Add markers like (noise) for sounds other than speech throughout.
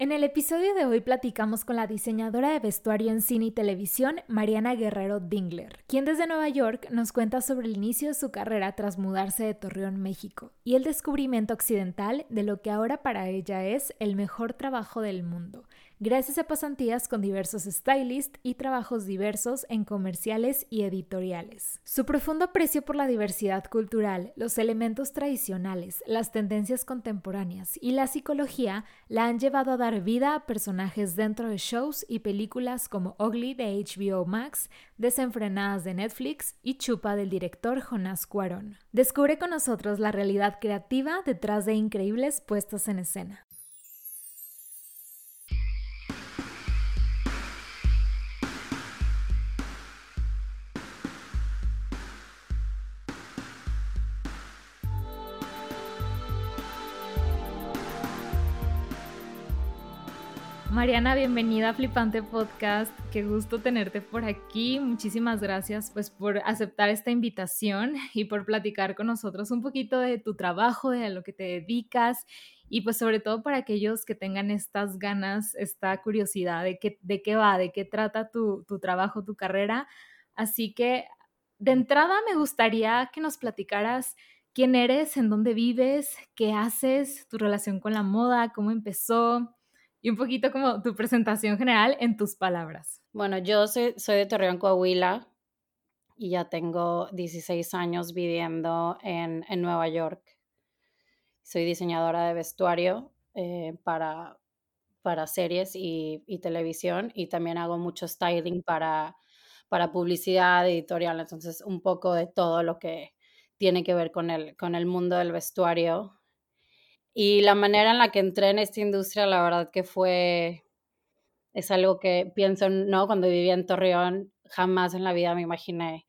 En el episodio de hoy platicamos con la diseñadora de vestuario en cine y televisión, Mariana Guerrero Dingler, quien desde Nueva York nos cuenta sobre el inicio de su carrera tras mudarse de Torreón, México, y el descubrimiento occidental de lo que ahora para ella es el mejor trabajo del mundo, gracias a pasantías con diversos stylists y trabajos diversos en comerciales y editoriales. Su profundo aprecio por la diversidad cultural, los elementos tradicionales, las tendencias contemporáneas y la psicología la han llevado a dar vida a personajes dentro de shows y películas como Ugly de HBO Max, Desenfrenadas de Netflix y Chupa del director Jonas Cuarón. Descubre con nosotros la realidad creativa detrás de increíbles puestas en escena. Mariana, bienvenida a Flipante Podcast. Qué gusto tenerte por aquí. Muchísimas gracias pues por aceptar esta invitación y por platicar con nosotros un poquito de tu trabajo, de lo que te dedicas y pues sobre todo para aquellos que tengan estas ganas, esta curiosidad de qué, de qué va, de qué trata tu, tu trabajo, tu carrera. Así que de entrada me gustaría que nos platicaras quién eres, en dónde vives, qué haces, tu relación con la moda, cómo empezó y un poquito como tu presentación general en tus palabras. Bueno, yo soy, de Torreón, Coahuila y ya tengo 16 años viviendo en, en Nueva York. Soy diseñadora de vestuario eh, para, para series y, y, televisión y también hago mucho styling para, para publicidad editorial, entonces un poco de todo lo que tiene que ver con el, con el mundo del vestuario y la manera en la que entré en esta industria, la verdad que fue, es algo que pienso, ¿no? Cuando vivía en Torreón, jamás en la vida me imaginé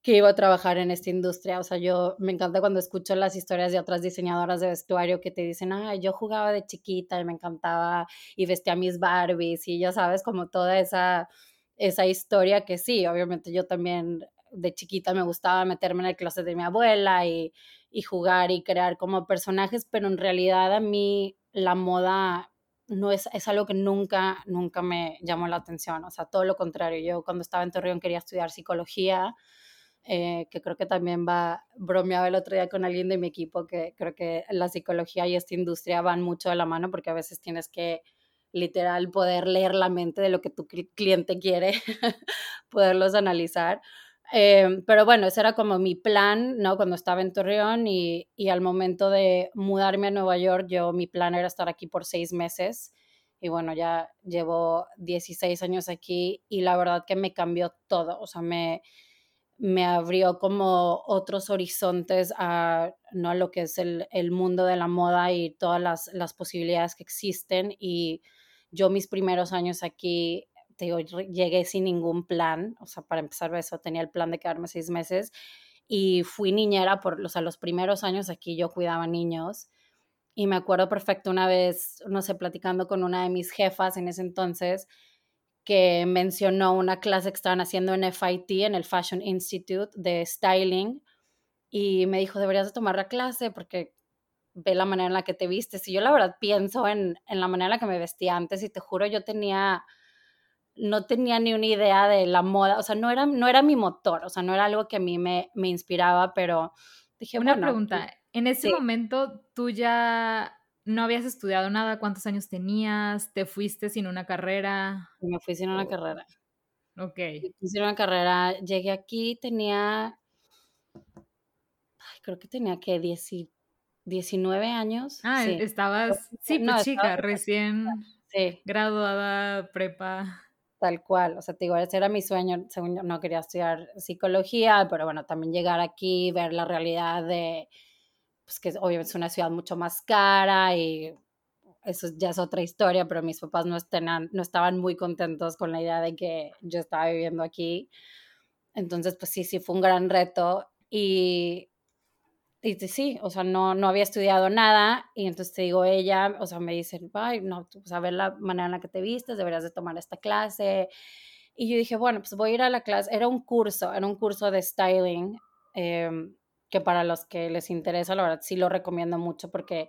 que iba a trabajar en esta industria. O sea, yo me encanta cuando escucho las historias de otras diseñadoras de vestuario que te dicen, ah, yo jugaba de chiquita y me encantaba y vestía mis Barbies y ya sabes, como toda esa, esa historia que sí, obviamente yo también de chiquita me gustaba meterme en el closet de mi abuela y y jugar y crear como personajes, pero en realidad a mí la moda no es, es algo que nunca, nunca me llamó la atención, o sea, todo lo contrario, yo cuando estaba en Torreón quería estudiar psicología, eh, que creo que también va, bromeaba el otro día con alguien de mi equipo, que creo que la psicología y esta industria van mucho de la mano porque a veces tienes que literal poder leer la mente de lo que tu cliente quiere, (laughs) poderlos analizar. Em, pero bueno, ese era como mi plan, ¿no? Cuando estaba en Torreón y, y, al momento de mudarme a Nueva York, yo mi plan era estar aquí por seis meses. Y bueno, ya llevo 16 años aquí y la verdad que me cambió todo. O sea, me, me abrió como otros horizontes a, ¿no? lo que es el, el, mundo de la moda y todas las, las posibilidades que existen. Y yo mis primeros años aquí digo, llegué sin ningún plan, o sea, para empezar eso tenía el plan de quedarme seis meses y fui niñera por, o sea, los primeros años aquí yo cuidaba niños y me acuerdo perfecto una vez, no sé, platicando con una de mis jefas en ese entonces, que mencionó una clase que estaban haciendo en FIT, en el Fashion Institute de styling, y me dijo, deberías de tomar la clase porque ve la manera en la que te vistes. Y yo la verdad pienso en, en la manera en la que me vestía antes y te juro, yo tenía no tenía ni una idea de la moda, o sea, no era, no era mi motor, o sea, no era algo que a mí me, me inspiraba, pero dije, una pregunta, en ese momento tú ya no habías estudiado nada, ¿cuántos años tenías? ¿Te fuiste sin una carrera? Me fui sin una carrera. Ok. Me fui sin una carrera, llegué aquí, tenía, creo que tenía que 19 años. Ah, estabas, sí, pues chica, recién graduada, prepa. Tal cual, o sea, te digo, ese era mi sueño, según yo no quería estudiar psicología, pero bueno, también llegar aquí, ver la realidad de, pues que obviamente es una ciudad mucho más cara y eso ya es otra historia, pero mis papás no, no estaban muy contentos con la idea de que yo estaba viviendo aquí. Entonces, pues sí, sí, fue un gran reto y y sí, o sea, no, no había estudiado nada y entonces te digo, ella, o sea, me dice, ay, no, pues a ver la manera en la que te vistes, deberías de tomar esta clase. Y yo dije, bueno, pues voy a ir a la clase, era un curso, era un curso de styling, em, que para los que les interesa, la verdad sí lo recomiendo mucho porque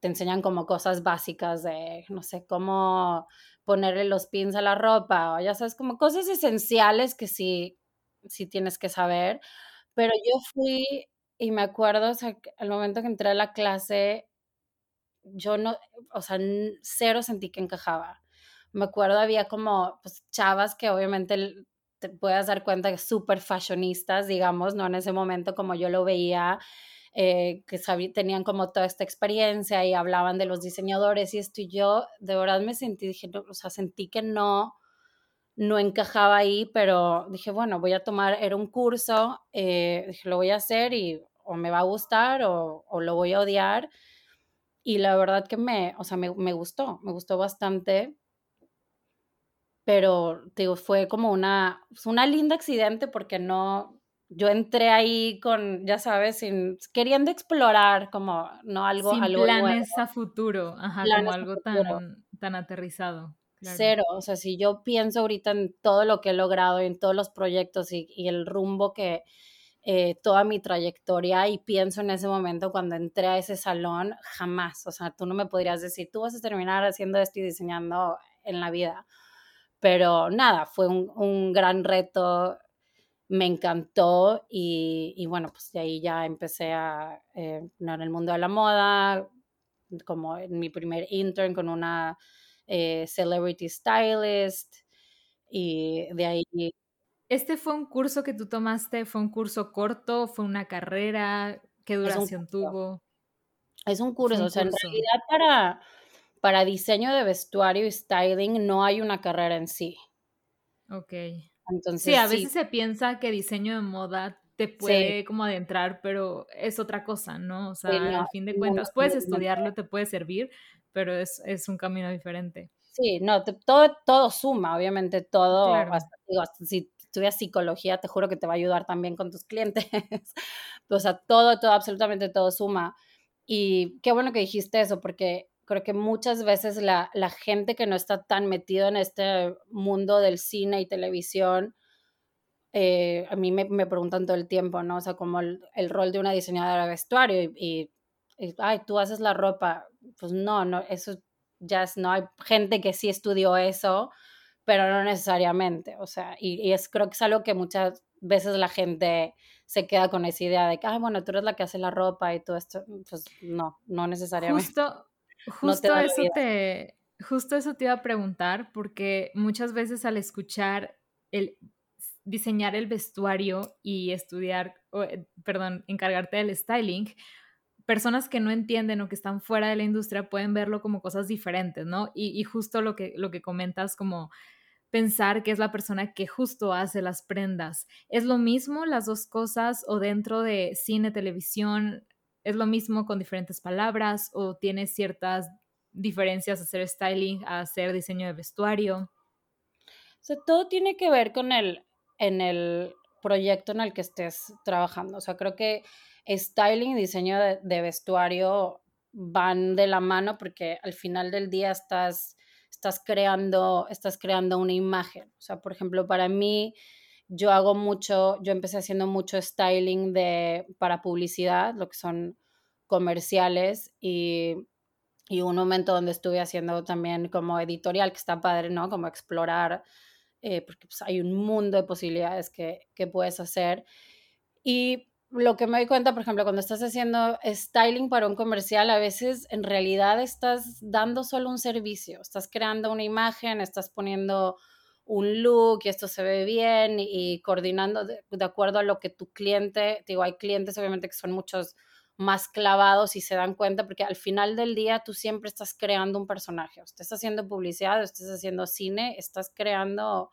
te enseñan como cosas básicas de, no sé, cómo ponerle los pins a la ropa, o ya sabes, como cosas esenciales que sí, sí tienes que saber. Pero yo fui y me acuerdo, o sea, al momento que entré a la clase, yo no, o sea, cero sentí que encajaba. Me acuerdo había como pues, chavas que obviamente te puedas dar cuenta que súper fashionistas, digamos, ¿no? En ese momento como yo lo veía, eh, que tenían como toda esta experiencia y hablaban de los diseñadores y esto y yo de verdad me sentí, dije, o sea, sentí que no, no encajaba ahí, pero dije, bueno, voy a tomar, era un curso, eh, dije, lo voy a hacer y o me va a gustar o, o, lo voy a odiar. Y la verdad que me, o sea, me, me gustó, me gustó bastante pero digo, fue como una, una linda accidente porque no, yo entré ahí con, ya sabes, sin, queriendo explorar como, no algo, sin algo planes a futuro, ajá, como algo tan, tan aterrizado. Cero, o sea, si yo pienso ahorita en todo lo que he logrado, en todos los proyectos y, y el rumbo que eh, toda mi trayectoria y pienso en ese momento cuando entré a ese salón, jamás, o sea, tú no me podrías decir, tú vas a terminar haciendo esto y diseñando en la vida. Pero nada, fue un, un gran reto, me encantó y, y, bueno, pues de ahí ya empecé a, eh, en el mundo de la moda, como en mi primer intern con una eh, celebrity stylist y de ahí... ¿Este fue un curso que tú tomaste? ¿Fue un curso corto? ¿Fue una carrera? ¿Qué duración tuvo? Es un curso, o sea, en realidad para para diseño de vestuario y styling no hay una carrera en sí. Ok. Entonces, sí, a veces se piensa que diseño de moda te puede como adentrar, pero es otra cosa, ¿no? O sea, al fin de cuentas, puedes estudiarlo, te puede servir, pero es, un camino diferente. Sí, no, todo, todo suma, obviamente todo, digo, si estudias psicología, te juro que te va a ayudar también con tus clientes. (laughs) o sea, todo, todo, absolutamente todo suma. Y qué bueno que dijiste eso, porque creo que muchas veces la, gente que no está tan metido en este mundo del cine y televisión, eh, a mí me, preguntan todo el tiempo, ¿no? O sea, como el, rol de una diseñadora de vestuario y, ay, tú haces la ropa. Pues no, no, eso ya es, no hay gente que sí estudió eso, pero no necesariamente, o sea, y, es, creo que es algo que muchas veces la gente se queda con esa idea de que, ay, bueno, tú eres la que hace la ropa y todo esto, pues no, no necesariamente. Justo, Justo eso te, justo eso te iba a preguntar, porque muchas veces al escuchar el diseñar el vestuario y estudiar, eh, perdón, encargarte del styling, personas que no entienden o que están fuera de la industria pueden verlo como cosas diferentes, ¿no? Y, justo lo que, lo que comentas como pensar que es la persona que justo hace las prendas. ¿Es lo mismo las dos cosas o dentro de cine, televisión, ¿Es lo mismo con diferentes palabras o tiene ciertas diferencias hacer styling hacer diseño de vestuario? O sea, todo tiene que ver con el, en el proyecto en el que estés trabajando. O sea, creo que styling y diseño de, vestuario van de la mano porque al final del día estás, estás, creando, estás creando una imagen. O sea, por ejemplo, para mí yo hago mucho, yo empecé haciendo mucho styling de, para publicidad, lo que son comerciales y, y un momento donde estuve haciendo también como editorial, que está padre, ¿no? Como explorar, eh, porque pues, hay un mundo de posibilidades que, que puedes hacer. Y lo que me doy cuenta, por ejemplo, cuando estás haciendo styling para un comercial, a veces en realidad estás dando solo un servicio, estás creando una imagen, estás poniendo un look y esto se ve bien y, coordinando de, acuerdo a lo que tu cliente, digo, hay clientes obviamente que son muchos más clavados y se dan cuenta porque al final del día tú siempre estás creando un personaje, estás haciendo publicidad, estás haciendo cine, estás creando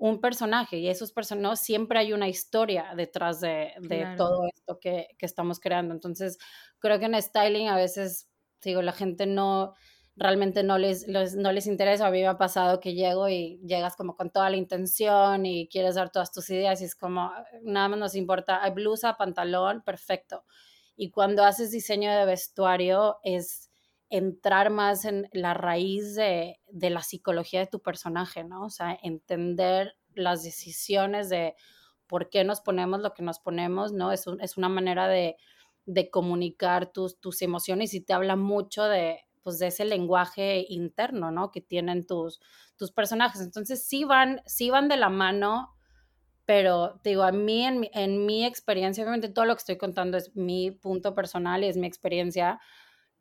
un personaje y esos personajes siempre hay una historia detrás de, todo esto que, que, estamos creando. Entonces, creo que en styling a veces, digo, la gente no, realmente no les, no les interesa. A mí me ha pasado que llego y llegas como con toda la intención y quieres dar todas tus ideas y es como, nada más nos importa, hay blusa, pantalón, perfecto. Y cuando haces diseño de vestuario es entrar más en la raíz de, de la psicología de tu personaje, ¿no? O sea, entender las decisiones de por qué nos ponemos lo que nos ponemos, ¿no? Es, es una manera de de comunicar tus, tus emociones y te habla mucho de, pues, de ese lenguaje interno, ¿no? Que tienen tus, tus personajes. Entonces sí van, sí van de la mano, pero digo, a mí, en, en mi experiencia, obviamente todo lo que estoy contando es mi punto personal y es mi experiencia,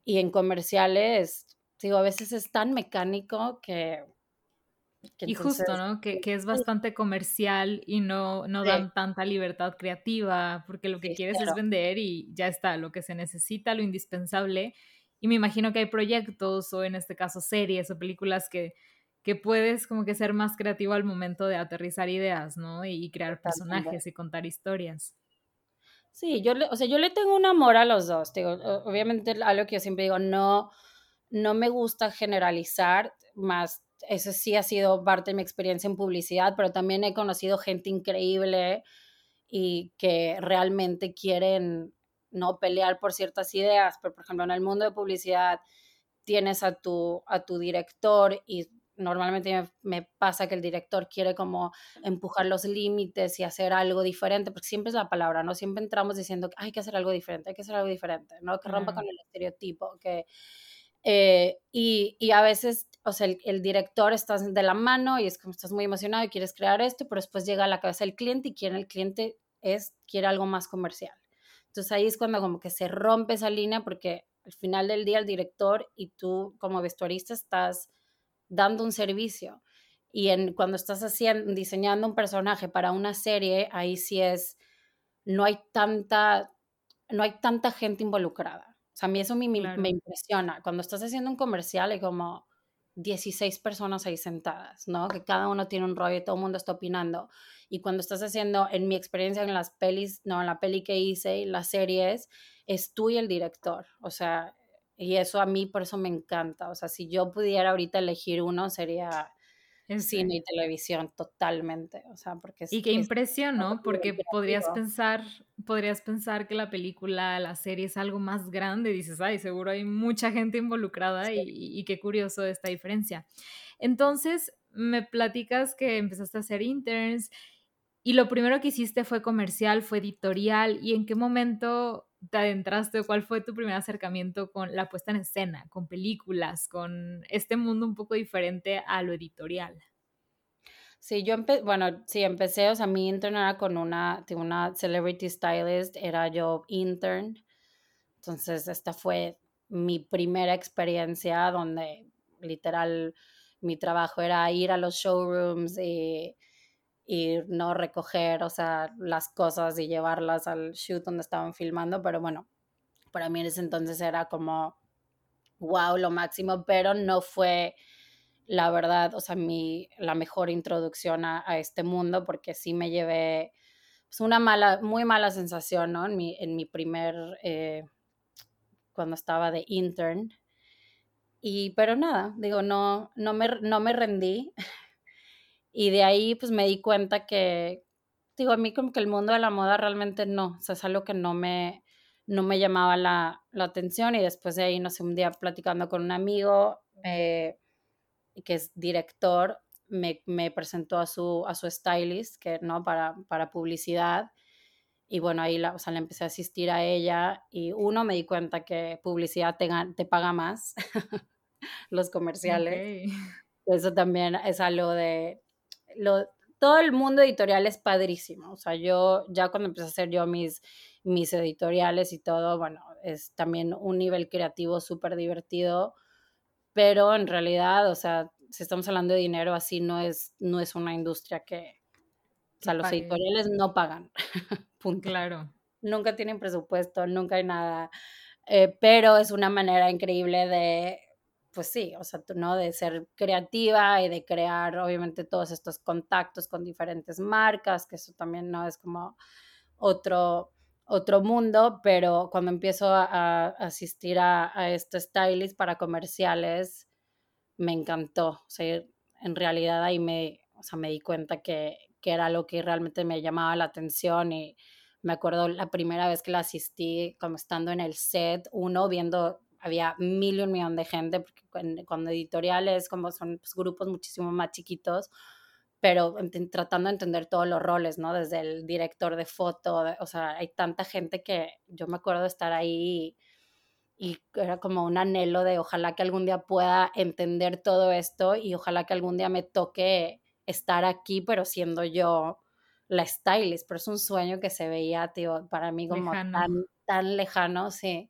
y en comerciales, digo, a veces es tan mecánico que y justo, ¿no? Que, que, es bastante comercial y no, no dan tanta libertad creativa, porque lo que quieres es vender y ya está, lo que se necesita, lo indispensable. Y me imagino que hay proyectos o en este caso series o películas que, que puedes como que ser más creativo al momento de aterrizar ideas, ¿no? Y, crear personajes y contar historias. Sí, yo le, o sea, yo le tengo un amor a los dos. Digo, obviamente algo que yo siempre digo, no, no me gusta generalizar, más eso sí ha sido parte de mi experiencia en publicidad, pero también he conocido gente increíble y que realmente quieren no pelear por ciertas ideas, pero por ejemplo en el mundo de publicidad tienes a tu, a tu director y normalmente me, pasa que el director quiere como empujar los límites y hacer algo diferente, porque siempre es la palabra, ¿no? Siempre entramos diciendo que hay que hacer algo diferente, hay que hacer algo diferente, ¿no? Que rompa con el estereotipo, que... Eh, y, y, a veces o sea, el, director está de la mano y es como estás muy emocionado y quieres crear esto, pero después llega a la cabeza el cliente y quiere el cliente es, quiere algo más comercial. Entonces ahí es cuando como que se rompe esa línea porque al final del día el director y tú como vestuarista estás dando un servicio. Y en, cuando estás haciendo, diseñando un personaje para una serie, ahí sí es, no hay tanta, no hay tanta gente involucrada. O sea, a mí eso me, me impresiona. Cuando estás haciendo un comercial y como, 16 personas ahí sentadas, ¿no? Que cada uno tiene un rollo y todo el mundo está opinando. Y cuando estás haciendo, en mi experiencia en las pelis, no, en la peli que hice y las series, es tú y el director. O sea, y eso a mí por eso me encanta. O sea, si yo pudiera ahorita elegir uno, sería en cine y televisión totalmente, o sea, porque y qué impresión, ¿no? Porque podrías pensar, podrías pensar que la película, la serie es algo más grande, dices, ay, seguro hay mucha gente involucrada y, y, qué curioso esta diferencia. Entonces, me platicas que empezaste a hacer interns y lo primero que hiciste fue comercial, fue editorial, ¿y en qué momento te adentraste cuál fue tu primer acercamiento con la puesta en escena, con películas, con este mundo un poco diferente a lo editorial? Sí, yo empecé, bueno, sí, empecé, o sea, mi intern era con una, una celebrity stylist, era yo intern. Entonces, esta fue mi primera experiencia donde literal mi trabajo era ir a los showrooms y y no recoger, o sea, las cosas y llevarlas al shoot donde estaban filmando, pero bueno, para mí en ese entonces era como, wow, lo máximo, pero no fue la verdad, o sea, mi, la mejor introducción a, este mundo, porque sí me llevé pues, una mala, muy mala sensación, ¿no? En mi, en mi primer, eh, cuando estaba de intern. Y, pero nada, digo, no, no, me, no me rendí. Y de ahí pues me di cuenta que, digo, a mí como que el mundo de la moda realmente no, o sea, es algo que no me, no me llamaba la, la atención y después de ahí, no sé, un día platicando con un amigo eh, que es director, me, me, presentó a su, a su stylist, que no, para, para publicidad. Y bueno, ahí la, o sea, le empecé a asistir a ella y uno me di cuenta que publicidad te, te paga más, (laughs) los comerciales. Eso también es algo de, todo el mundo editorial es padrísimo. O sea, yo ya cuando empecé a hacer yo mis, mis editoriales y todo, bueno, es también un nivel creativo súper divertido, pero en realidad, o sea, si estamos hablando de dinero, así no es, no es una industria que, o sea, los editoriales no pagan. (laughs) Punto. Claro. Nunca tienen presupuesto, nunca hay nada, eh, pero es una manera increíble de pues sí, o sea, ¿no? De ser creativa y de crear, obviamente, todos estos contactos con diferentes marcas, que eso también no es como otro, otro mundo, pero cuando empiezo a, asistir a, a este stylist para comerciales, me encantó. O sea, en realidad ahí me, o sea, me di cuenta que, que era lo que realmente me llamaba la atención y me acuerdo la primera vez que la asistí, como estando en el set, uno viendo había mil y un millón de gente, porque cuando editoriales, como son pues, grupos muchísimo más chiquitos, pero tratando de entender todos los roles, ¿no? Desde el director de foto, o sea, hay tanta gente que yo me acuerdo de estar ahí y, y, era como un anhelo de ojalá que algún día pueda entender todo esto y ojalá que algún día me toque estar aquí, pero siendo yo la stylist, pero es un sueño que se veía, tío, para mí como tan, tan lejano, sí.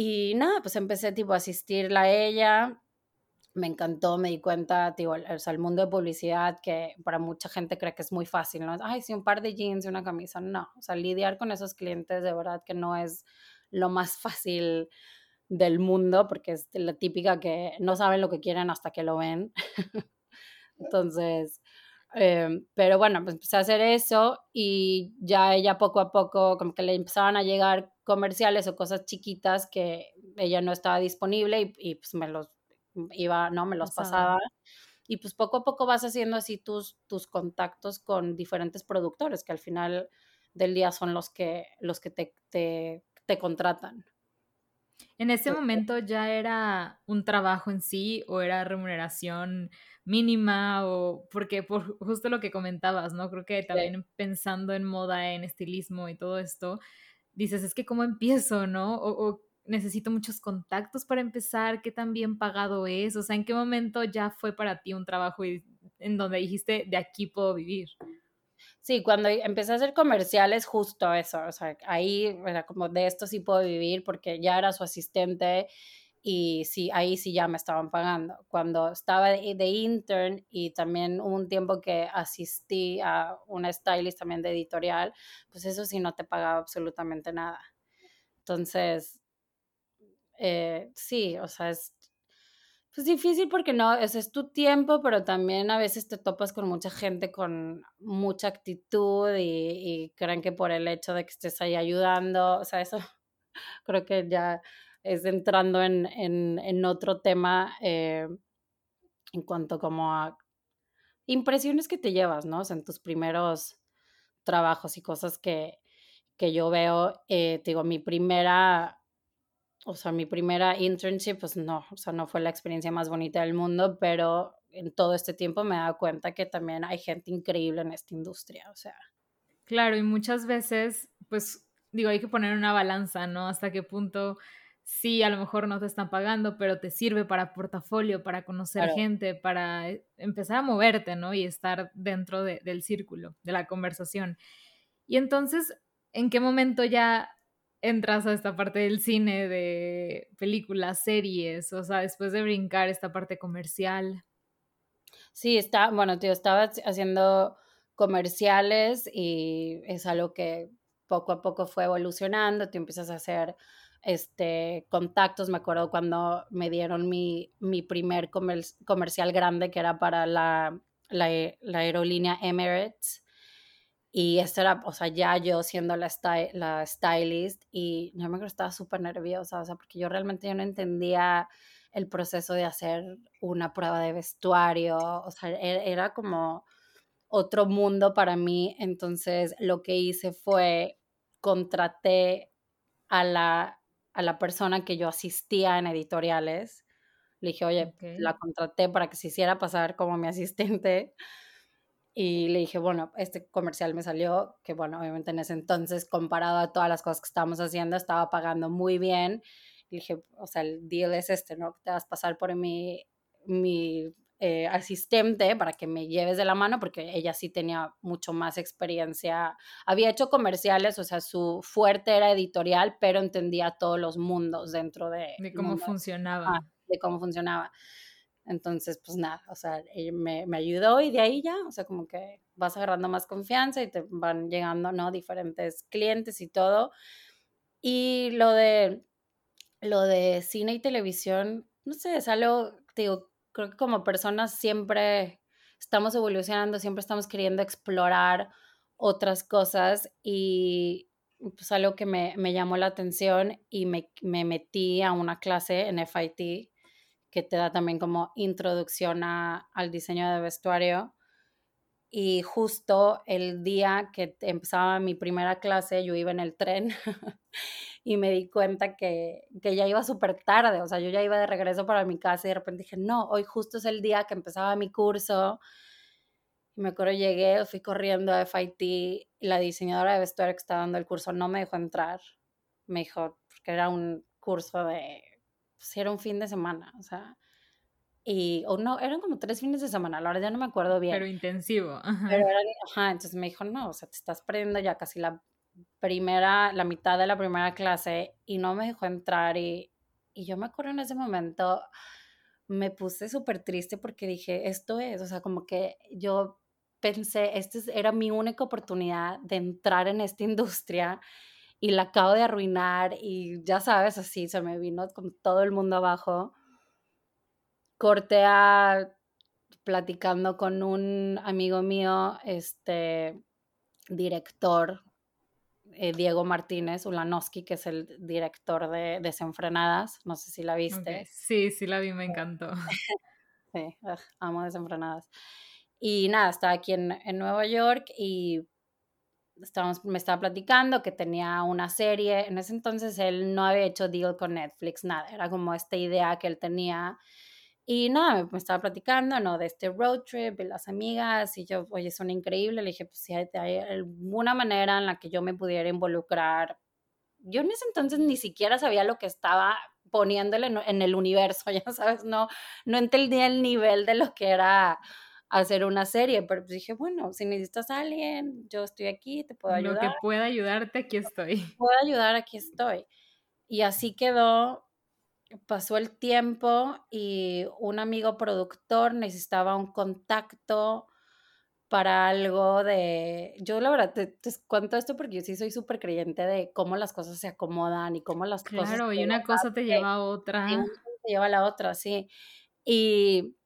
Y nada, pues empecé tipo a asistirla a ella, me encantó, me di cuenta, tío, o sea, el mundo de publicidad que para mucha gente cree que es muy fácil, ¿no? Ay, sí, un par de jeans y una camisa, no, o sea, lidiar con esos clientes de verdad que no es lo más fácil del mundo, porque es la típica que no saben lo que quieren hasta que lo ven. (laughs) Entonces, Em, pero bueno, pues empecé a hacer eso y ya ella poco a poco como que le empezaban a llegar comerciales o cosas chiquitas que ella no estaba disponible y, y pues me los iba, no, me los pasaba. Y pues poco a poco vas haciendo así tus, tus contactos con diferentes productores que al final del día son los que, los que te, te, te contratan. ¿En ese momento ya era un trabajo en sí o era remuneración mínima o porque por justo lo que comentabas, ¿no? Creo que también pensando en moda, en estilismo y todo esto, dices, es que cómo empiezo, ¿no? O, necesito muchos contactos para empezar, qué tan bien pagado es, o sea, en qué momento ya fue para ti un trabajo en donde dijiste, de aquí puedo vivir. Sí, cuando empecé a hacer comerciales, justo eso, o sea, ahí era como de esto sí puedo vivir porque ya era su asistente y sí, ahí sí ya me estaban pagando. Cuando estaba de, intern y también un tiempo que asistí a una stylist también de editorial, pues eso sí no te pagaba absolutamente nada. Entonces, eh, sí, o sea, es pues difícil porque no, ese es tu tiempo, pero también a veces te topas con mucha gente con mucha actitud y, creen que por el hecho de que estés ahí ayudando, o sea, eso (laughs) creo que ya es entrando en, en, otro tema eh, en cuanto como a impresiones que te llevas, ¿no? O sea, en tus primeros trabajos y cosas que, que yo veo, eh, digo, mi primera, o sea, mi primera internship, pues no, o sea, no fue la experiencia más bonita del mundo, pero en todo este tiempo me he dado cuenta que también hay gente increíble en esta industria, o sea. Claro, y muchas veces, pues, digo, hay que poner una balanza, ¿no? Hasta qué punto sí, a lo mejor no te están pagando, pero te sirve para portafolio, para conocer gente, para eh, empezar a moverte, ¿no? Y estar dentro del círculo, de la conversación. Y entonces, ¿en qué momento ya entras a esta parte del cine, de películas, series? O sea, después de brincar esta parte comercial. Sí, está, bueno, tío, estaba haciendo comerciales y es algo que poco a poco fue evolucionando, tú empiezas a hacer este, contactos. Me acuerdo cuando me dieron mi, mi primer comercial grande que era para la, la, la, aerolínea Emirates. Y esto era, o sea, ya yo siendo la, la stylist y yo me acuerdo estaba súper nerviosa, o sea, porque yo realmente yo no entendía el proceso de hacer una prueba de vestuario, o sea, e-, era como otro mundo para mí. Entonces, lo que hice fue contraté a la a la persona que yo asistía en editoriales. Le dije, oye, la contraté para que se hiciera pasar como mi asistente. Y le dije, bueno, este comercial me salió, que bueno, obviamente en ese entonces, comparado a todas las cosas que estábamos haciendo, estaba pagando muy bien. Le dije, o sea, el deal es este, ¿no? Te vas a pasar por mi, mi eh, asistente para que me lleves de la mano, porque ella sí tenía mucho más experiencia. Había hecho comerciales, o sea, su fuerte era editorial, pero entendía todos los mundos dentro de... De cómo funcionaba. de cómo funcionaba. Entonces, pues nada, o sea, me, me, ayudó y de ahí ya, o sea, como que vas agarrando más confianza y te van llegando, ¿no? Diferentes clientes y todo. Y lo de, lo de cine y televisión, no sé, es algo, digo, creo que como personas siempre estamos evolucionando, siempre estamos queriendo explorar otras cosas y pues algo que me, llamó la atención y me, metí a una clase en FIT que te da también como introducción al diseño de vestuario. Y justo el día que empezaba mi primera clase, yo iba en el tren (laughs) y me di cuenta que, que ya iba súper tarde, o sea, yo ya iba de regreso para mi casa y de repente dije, no, hoy justo es el día que empezaba mi curso Y me acuerdo, llegué, fui corriendo a FIT y la diseñadora de vestuario que estaba dando el curso no me dejó entrar. Me dijo, porque era un curso de, pues era un fin de semana, o sea, y, o no, eran como tres fines de semana, la verdad ya no me acuerdo bien. Pero intensivo. Ajá. Pero era, ajá, entonces me dijo, no, o sea, te estás perdiendo ya casi la primera, la mitad de la primera clase y no me dejó entrar y, y yo me acuerdo en ese momento, me puse súper triste porque dije, esto es, o sea, como que yo pensé, esta era mi única oportunidad de entrar en esta industria y la acabo de arruinar y ya sabes, así se me vino con todo el mundo abajo corté a platicando con un amigo mío, este director, eh, Diego Martínez Ulanowski, que es el director de Desenfrenadas. No sé si la viste. Sí, sí la vi, me encantó. (laughs) sí, amo Desenfrenadas. Y nada, estaba aquí en, en Nueva York y estábamos, me estaba platicando que tenía una serie. En ese entonces él no había hecho deal con Netflix, nada. Era como esta idea que él tenía y nada, me estaba platicando, ¿no? De este road trip y las amigas, y yo, oye, son increíbles. Le dije, pues si hay, alguna manera en la que yo me pudiera involucrar. Yo en ese entonces ni siquiera sabía lo que estaba poniéndole en, el universo, (laughs) ya sabes, no, no entendía el nivel de lo que era hacer una serie, pero pues dije, bueno, si necesitas a alguien, yo estoy aquí, te puedo ayudar. Lo que pueda ayudarte, aquí estoy. Puedo ayudar, aquí estoy. Y así quedó pasó el tiempo y un amigo productor necesitaba un contacto para algo de... Yo la verdad te, cuento esto porque yo sí soy súper creyente de cómo las cosas se acomodan y cómo las cosas... Claro, y una cosa te lleva a otra. Y una te lleva a la otra, sí. Y,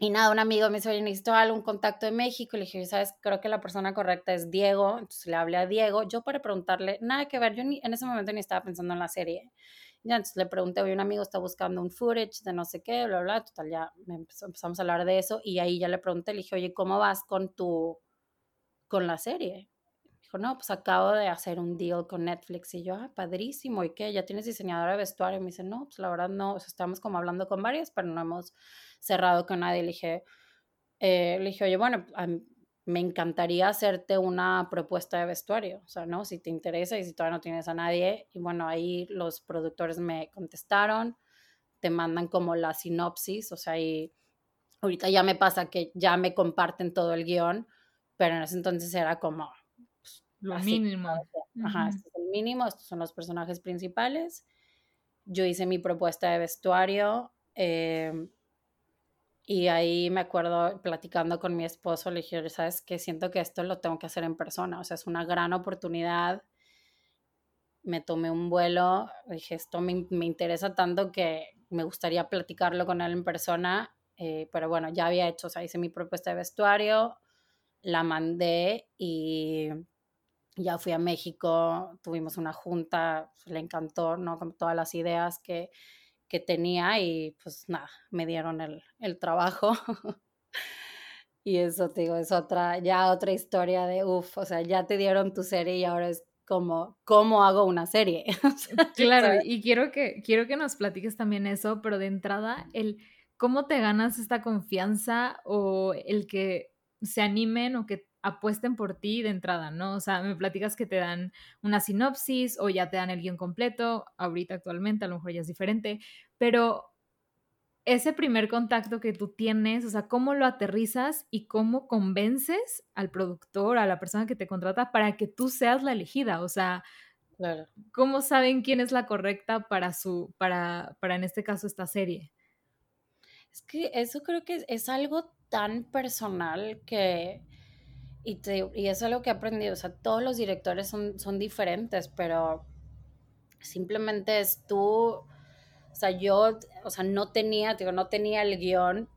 y nada, un amigo me dice, oye, necesito algún contacto de México. Le dije, ¿sabes? Creo que la persona correcta es Diego. Entonces le hablé a Diego. Yo para preguntarle, nada que ver, yo ni, en ese momento ni estaba pensando en la serie. Ya, entonces le pregunté, hoy un amigo está buscando un footage de no sé qué, bla, bla, total, ya empezamos a hablar de eso y ahí ya le pregunté, le dije, oye, ¿cómo vas con tu, con la serie? Dijo, no, pues acabo de hacer un deal con Netflix y yo, ah, padrísimo, ¿y qué? ¿Ya tienes diseñadora de vestuario? Y me dice, no, pues la verdad no, o sea, estamos como hablando con varias, pero no hemos cerrado con nadie. Le dije, eh, le dije, oye, bueno, me encantaría hacerte una propuesta de vestuario, o sea, ¿no? Si te interesa y si todavía no tienes a nadie. Y bueno, ahí los productores me contestaron, te mandan como la sinopsis, o sea, y ahorita ya me pasa que ya me comparten todo el guion, pero en ese entonces era como... Lo mínimo. Ajá, este es el mínimo, estos son los personajes principales. Yo hice mi propuesta de vestuario. Eh, y ahí me acuerdo platicando con mi esposo, le dije, ¿sabes qué? Siento que esto lo tengo que hacer en persona, o sea, es una gran oportunidad. Me tomé un vuelo, dije, esto me, me interesa tanto que me gustaría platicarlo con él en persona, eh, pero bueno, ya había hecho, o sea, hice mi propuesta de vestuario, la mandé y ya fui a México, tuvimos una junta, le encantó, ¿no? Con todas las ideas que, que tenía y pues nada, me dieron el, el trabajo. (laughs) y eso, te digo, es otra, ya otra historia de, uff, o sea, ya te dieron tu serie y ahora es como, ¿cómo hago una serie? (laughs) claro, y quiero que, quiero que nos platiques también eso, pero de entrada, el cómo te ganas esta confianza o el que se animen o que apuesten por ti de entrada, ¿no? O sea, me platicas que te dan una sinopsis o ya te dan el guion completo, ahorita actualmente a lo mejor ya es diferente, pero ese primer contacto que tú tienes, o sea, cómo lo aterrizas y cómo convences al productor, a la persona que te contrata para que tú seas la elegida, o sea, ¿cómo saben quién es la correcta para su, para, para en este caso esta serie? Es que eso creo que es algo tan personal que, y, y eso es lo que he aprendido, o sea, todos los directores son, son diferentes, pero simplemente es tú, o sea, yo, o sea, no tenía, digo, no tenía el guion,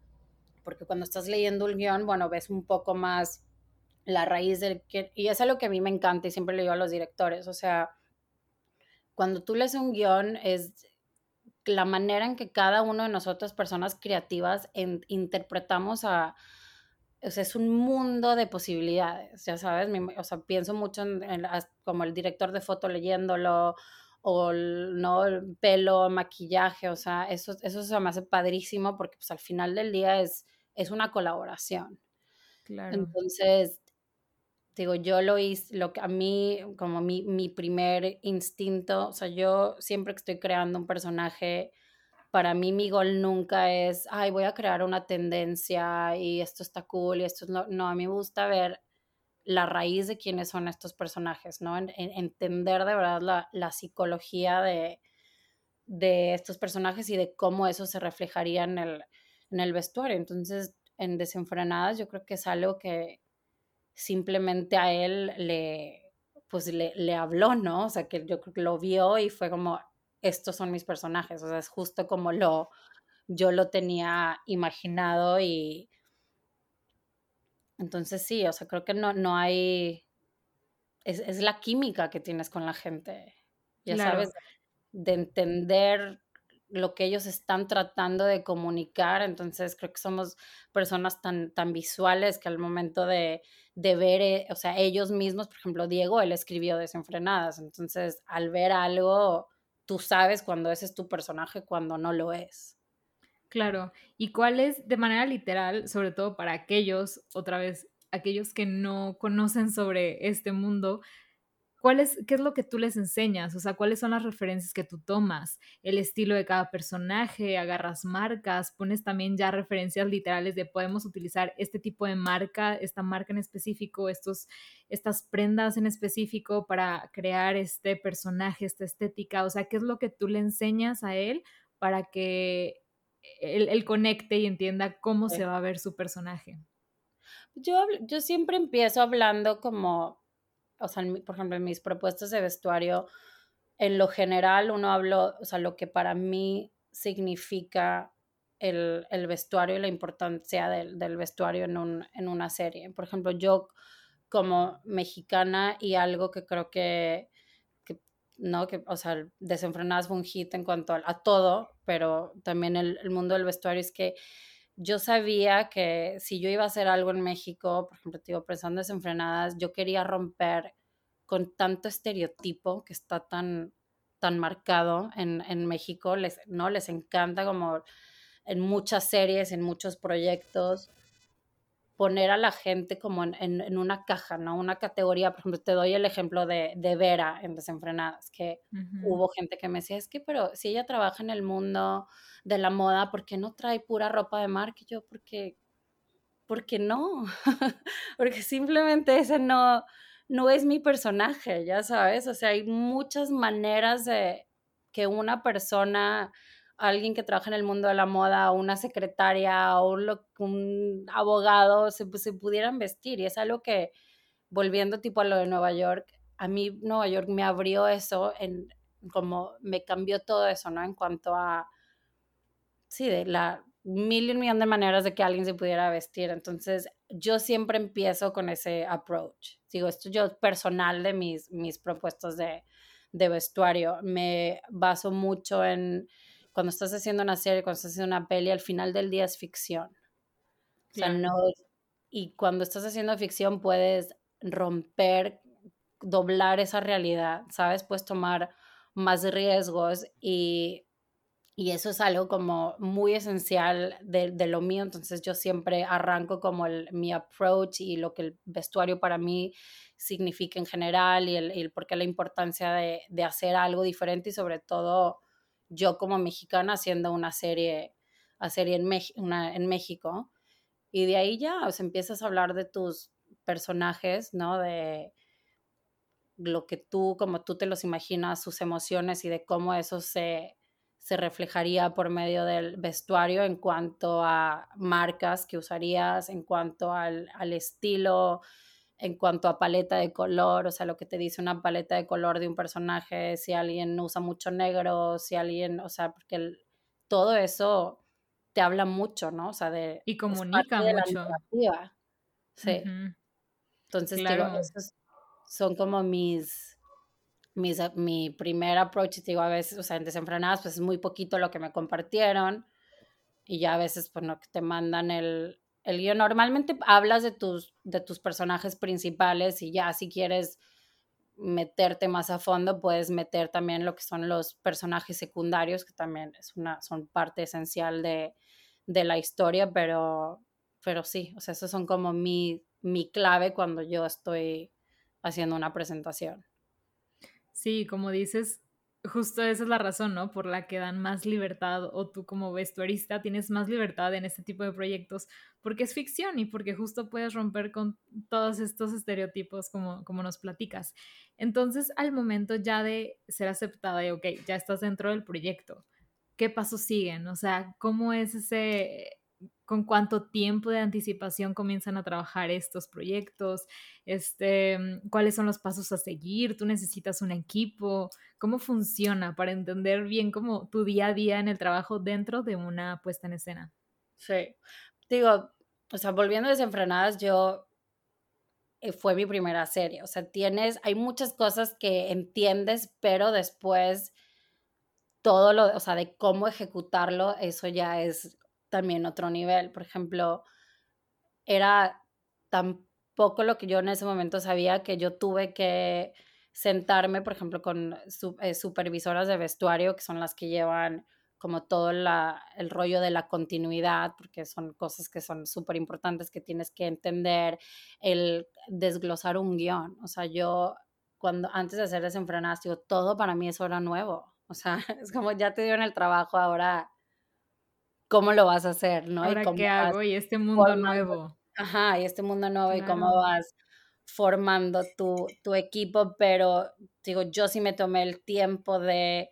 porque cuando estás leyendo el guion, bueno, ves un poco más la raíz del que, y es lo que a mí me encanta y siempre le digo a los directores, o sea, cuando tú lees un guion es la manera en que cada uno de nosotros, personas creativas, interpretamos a, o sea, es un mundo de posibilidades, ya sabes, o sea, pienso mucho en, como el director de foto leyéndolo, o el, no el pelo, maquillaje, o sea, eso, eso se me hace padrísimo porque pues al final del día es, es una colaboración. Claro. Entonces, digo, yo lo hice, lo que a mí, como mi, mi primer instinto, o sea, yo siempre que estoy creando un personaje, para mí mi gol nunca es, ay, voy a crear una tendencia y esto está cool y esto es no, no, a mí me gusta ver la raíz de quiénes son estos personajes, ¿no? entender de verdad la, la psicología de, de, estos personajes y de cómo eso se reflejaría en el, en el vestuario. Entonces, en Desenfrenadas yo creo que es algo que simplemente a él le, pues le, le habló, ¿no? O sea, que yo creo que lo vio y fue como, estos son mis personajes, o sea, es justo como lo, yo lo tenía imaginado y entonces sí, o sea, creo que no, no hay, es, es la química que tienes con la gente, ya sabes, de entender lo que ellos están tratando de comunicar, entonces creo que somos personas tan, tan visuales que al momento de, de ver, eh, o sea, ellos mismos, por ejemplo, Diego, él escribió Desenfrenadas, entonces al ver algo tú sabes cuando ese es tu personaje, cuando no lo es. Claro, y cuál es de manera literal, sobre todo para aquellos, otra vez, aquellos que no conocen sobre este mundo, ¿Cuál es, ¿Qué es lo que tú les enseñas? O sea, ¿cuáles son las referencias que tú tomas? El estilo de cada personaje, agarras marcas, pones también ya referencias literales de podemos utilizar este tipo de marca, esta marca en específico, estos, estas prendas en específico para crear este personaje, esta estética. O sea, ¿qué es lo que tú le enseñas a él para que él, conecte y entienda cómo se va a ver su personaje? Yo, yo siempre empiezo hablando como o sea, por ejemplo, en mis propuestas de vestuario, en lo general uno habla, o sea, lo que para mí significa el, el vestuario y la importancia del, del vestuario en, un, en, una serie. Por ejemplo, yo como mexicana y algo que creo que, que no, que, o sea, Desenfrenadas fue un hit en cuanto a, a todo, pero también el mundo del vestuario es que yo sabía que si yo iba a hacer algo en México, por ejemplo, te digo, pensando desenfrenadas, yo quería romper con tanto estereotipo que está tan, tan marcado en, en México, les, ¿no? Les encanta como en muchas series, en muchos proyectos, poner a la gente como en, en, una caja, ¿no? Una categoría, por ejemplo, te doy el ejemplo de, de Vera en Desenfrenadas, que hubo gente que me decía, es que, pero si ella trabaja en el mundo de la moda, ¿por qué no trae pura ropa de marca? Y yo, porque, porque no, (laughs) porque simplemente ese no, no es mi personaje, ya sabes, o sea, hay muchas maneras de que una persona alguien que trabaja en el mundo de la moda, una secretaria o un, abogado se, se, pudieran vestir. Y es algo que, volviendo tipo a lo de Nueva York, a mí Nueva York me abrió eso, en, como me cambió todo eso, ¿no? En cuanto a, sí, de la mil y un millón de maneras de que alguien se pudiera vestir. Entonces, yo siempre empiezo con ese approach. Digo, esto yo personal de mis, mis propuestas de, de vestuario. Me baso mucho en cuando estás haciendo una serie, cuando estás haciendo una peli, al final del día es ficción. O sea, no. Y cuando estás haciendo ficción puedes romper, doblar esa realidad, ¿sabes? Puedes tomar más riesgos y, y eso es algo como muy esencial de, de, lo mío. Entonces yo siempre arranco como el, mi approach y lo que el vestuario para mí significa en general y el, el por qué la importancia de, de hacer algo diferente y sobre todo yo como mexicana haciendo una serie, a serie en, en México. Y de ahí ya, empiezas a hablar de tus personajes, ¿no? De lo que tú, como tú te los imaginas, sus emociones y de cómo eso se, se reflejaría por medio del vestuario en cuanto a marcas que usarías, en cuanto al, al estilo, en cuanto a paleta de color, o sea, lo que te dice una paleta de color de un personaje, si alguien usa mucho negro, si alguien, o sea, porque todo eso te habla mucho, ¿no? O sea, de... Y comunica mucho. sí. Entonces, digo, esos son como mis, mis, mi primer approach, digo, a veces, o sea, en desenfrenadas, pues es muy poquito lo que me compartieron y ya a veces, pues, no, que te mandan el, el guion normalmente hablas de tus, de tus personajes principales y ya si quieres meterte más a fondo, puedes meter también lo que son los personajes secundarios, que también es una, son parte esencial de, de la historia, pero, pero sí, o sea, esos son como mi, mi clave cuando yo estoy haciendo una presentación. Sí, como dices, justo esa es la razón, ¿no? Por la que dan más libertad o tú como vestuarista tienes más libertad en este tipo de proyectos porque es ficción y porque justo puedes romper con todos estos estereotipos como, como nos platicas. Entonces, al momento ya de ser aceptada y, ok, ya estás dentro del proyecto, ¿qué pasos siguen? O sea, ¿cómo es ese, con cuánto tiempo de anticipación comienzan a trabajar estos proyectos, este, mm, cuáles son los pasos a seguir, tú necesitas un equipo, cómo funciona para entender bien cómo tu día a día en el trabajo dentro de una puesta en escena. Sí, digo, o sea, volviendo desenfrenadas, yo eh, fue mi primera serie, o sea, tienes, hay muchas cosas que entiendes, pero después todo lo, o sea, de cómo ejecutarlo, eso ya es también otro nivel. Por ejemplo, era tan poco lo que yo en ese momento sabía que yo tuve que sentarme, por ejemplo, con eh, supervisoras de vestuario, que son las que llevan como todo el rollo de la continuidad, porque son cosas que son súper importantes que tienes que entender, el desglosar un guion. O sea, yo cuando antes de hacer desenfrenadas, digo, todo para mí eso era nuevo. O sea, (laughs) es como ya te dieron el trabajo, ahora cómo lo vas a hacer, ¿no? Ahora, y ¿qué hago? Y este mundo nuevo. Ajá, y este mundo nuevo y cómo vas formando tu, tu equipo, pero digo, yo sí me tomé el tiempo de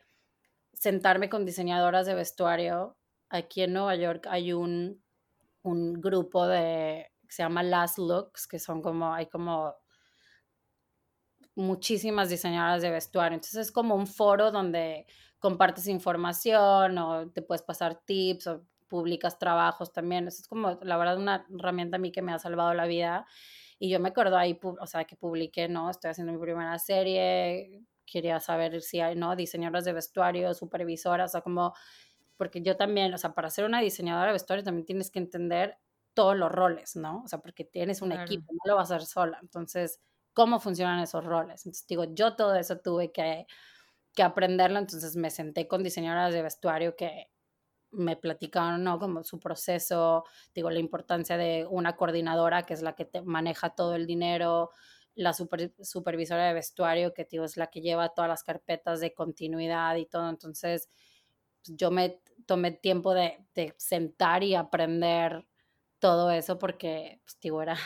sentarme con diseñadoras de vestuario. Aquí en Nueva York hay un, un grupo de, que se llama Last Looks, que son como, hay como muchísimas diseñadoras de vestuario. Entonces es como un foro donde compartes información o te puedes pasar tips o publicas trabajos también. Eso es como, la verdad, una herramienta a mí que me ha salvado la vida. Y yo me acuerdo ahí, o sea, que publiqué, ¿no? Estoy haciendo mi primera serie, quería saber si hay, ¿no? Diseñadoras de vestuario, supervisoras, o sea, como, porque yo también, o sea, para ser una diseñadora de vestuario también tienes que entender todos los roles, ¿no? O sea, porque tienes un equipo, no lo vas a hacer sola. Entonces, ¿cómo funcionan esos roles? Entonces, digo, yo todo eso tuve que que aprenderlo, entonces me senté con diseñadoras de vestuario que me platicaron, ¿no? Como su proceso, digo, la importancia de una coordinadora que es la que maneja todo el dinero, la supervisora de vestuario que, digo, es la que lleva todas las carpetas de continuidad y todo. Entonces, pues, yo me tomé tiempo de, de, sentar y aprender todo eso porque, pues, digo, era,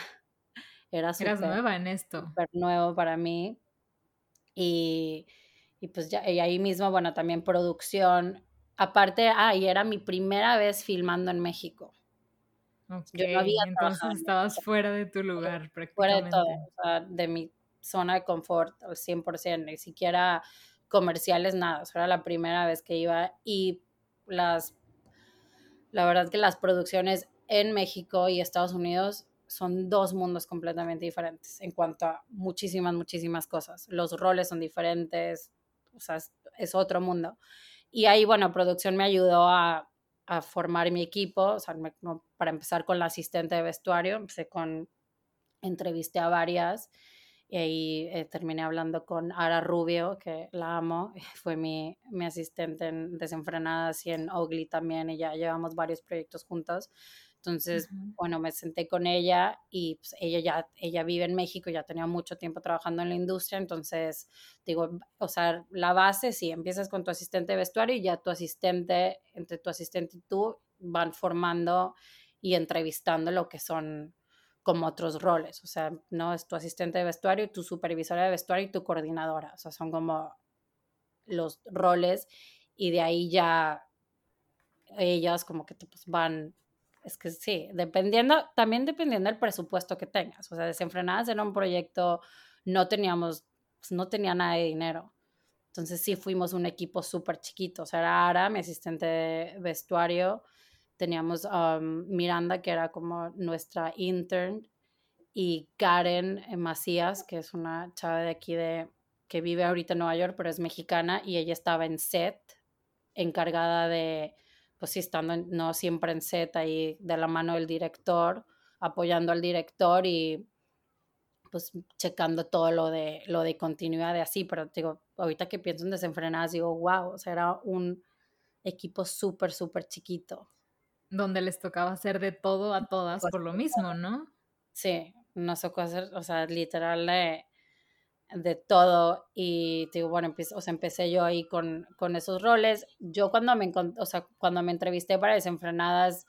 era súper nueva en esto. nuevo para mí. Y y pues ya, y ahí mismo, bueno, también producción. Aparte, ah, y era mi primera vez filmando en México. Yo no había Entonces estabas fuera de tu lugar, prácticamente. Fuera de todo, o sea, de mi zona de confort al 100%, ni siquiera comerciales, nada. O sea, era la primera vez que iba y las, la verdad que las producciones en México y Estados Unidos son dos mundos completamente diferentes en cuanto a muchísimas, muchísimas cosas. Los roles son diferentes, o sea, es, otro mundo. Y ahí, bueno, producción me ayudó a, a formar mi equipo, o sea, para empezar con la asistente de vestuario, empecé con, entrevisté a varias y ahí eh, terminé hablando con Ara Rubio, que la amo, (laughs) fue mi, mi asistente en Desenfrenadas y en Ugly también, y ya llevamos varios proyectos juntos. Entonces, bueno, me senté con ella y pues, ella ya, ella vive en México, ya tenía mucho tiempo trabajando en la industria, entonces digo, o sea, la base, sí, empiezas con tu asistente de vestuario y ya tu asistente, entre tu asistente y tú, van formando y entrevistando lo que son como otros roles, o sea, no es tu asistente de vestuario, tu supervisora de vestuario y tu coordinadora, o sea, son como los roles y de ahí ya ellas como que te, pues, van es que sí, dependiendo, también dependiendo del presupuesto que tengas. O sea, desenfrenadas era un proyecto, no teníamos, pues, no tenía nada de dinero. Entonces sí fuimos un equipo súper chiquito. O sea, era Ara, mi asistente de vestuario. Teníamos um, Miranda, que era como nuestra intern, y Karen Macías, que es una chava de aquí de, que vive ahorita en Nueva York, pero es mexicana, y ella estaba en set, encargada de pues sí, estando no siempre en set ahí de la mano del director, apoyando al director y pues checando todo lo de, lo de continuidad de así, pero digo, ahorita que pienso en desenfrenadas, digo, wow, o sea, era un equipo súper, súper chiquito. donde les tocaba hacer de todo a todas Pues, por lo mismo, ¿no? Sí, nos tocó hacer, o sea, literal de, de todo y digo, bueno, empecé, o sea, empecé yo ahí con, con esos roles. Yo cuando me, o sea, cuando me entrevisté para Desenfrenadas,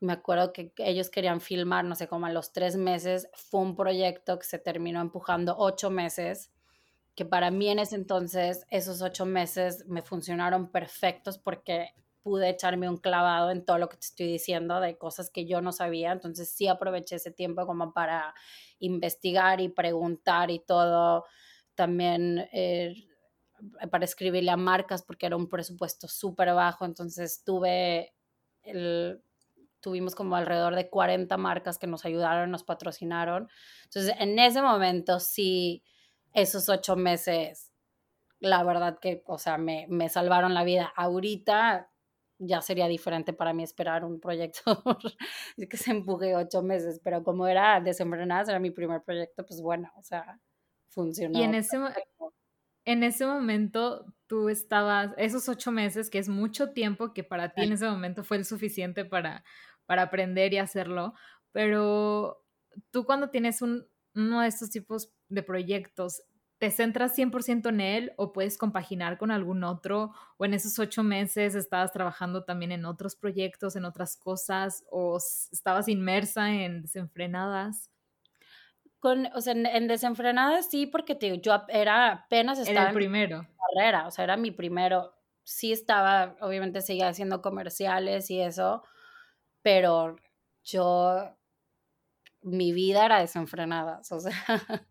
me acuerdo que ellos querían filmar, no sé, como a los tres meses, fue un proyecto que se terminó empujando ocho meses, que para mí en ese entonces esos ocho meses me funcionaron perfectos porque pude echarme un clavado en todo lo que te estoy diciendo de cosas que yo no sabía, entonces sí aproveché ese tiempo como para investigar y preguntar y todo, también eh, para escribirle a marcas porque era un presupuesto súper bajo, entonces tuve el, tuvimos como alrededor de 40 marcas que nos ayudaron, nos patrocinaron. Entonces, en ese momento sí, esos ocho meses, la verdad que, o sea, me, me salvaron la vida. Ahorita ya sería diferente para mí esperar un proyecto (laughs) que se empuje ocho meses, pero como era Desenfrenadas, era mi primer proyecto, pues bueno, o sea, funcionó. Y en ese, en ese momento tú estabas, esos ocho meses, que es mucho tiempo, que para ti en ese momento fue el suficiente para, para aprender y hacerlo, pero tú cuando tienes un, uno de estos tipos de proyectos, ¿te centras 100% en él o puedes compaginar con algún otro? ¿O en esos ocho meses estabas trabajando también en otros proyectos, en otras cosas? ¿O estabas inmersa en desenfrenadas? Con, o sea, en, en desenfrenadas sí, porque te, yo era apenas estaba era el primero. en mi carrera, o sea, era mi primero. Sí estaba, obviamente seguía haciendo comerciales y eso, pero yo, mi vida era desenfrenadas, o sea, (laughs)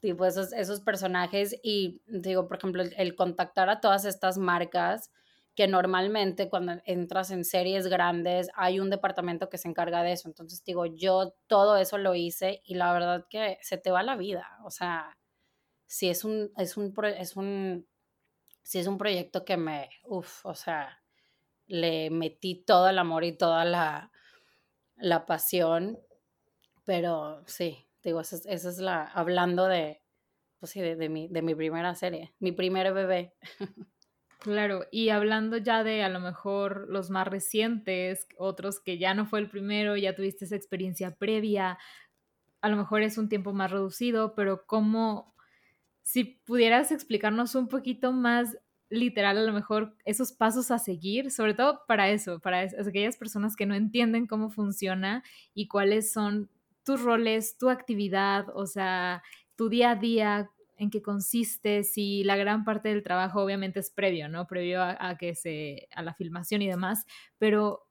tipo esos, esos personajes y digo, por ejemplo, el, el, contactar a todas estas marcas que normalmente cuando entras en series grandes hay un departamento que se encarga de eso, entonces digo, yo todo eso lo hice y la verdad que se te va la vida, o sea, si es un, es un, es un, si es un proyecto que me, uff, o sea, le metí todo el amor y toda la, la pasión, pero sí, digo, esa es, la, hablando de, pues sí, de, de, mi, de mi primera serie, mi primer bebé. (laughs) Claro, y hablando ya de a lo mejor los más recientes, otros que ya no fue el primero, ya tuviste esa experiencia previa, a lo mejor es un tiempo más reducido, pero ¿cómo, si pudieras explicarnos un poquito más literal a lo mejor esos pasos a seguir, sobre todo para eso, para aquellas personas que no entienden cómo funciona y cuáles son tus roles, tu actividad, o sea, tu día a día, en qué consiste, si la gran parte del trabajo obviamente es previo, ¿no? Previo a, que se, a la filmación y demás, pero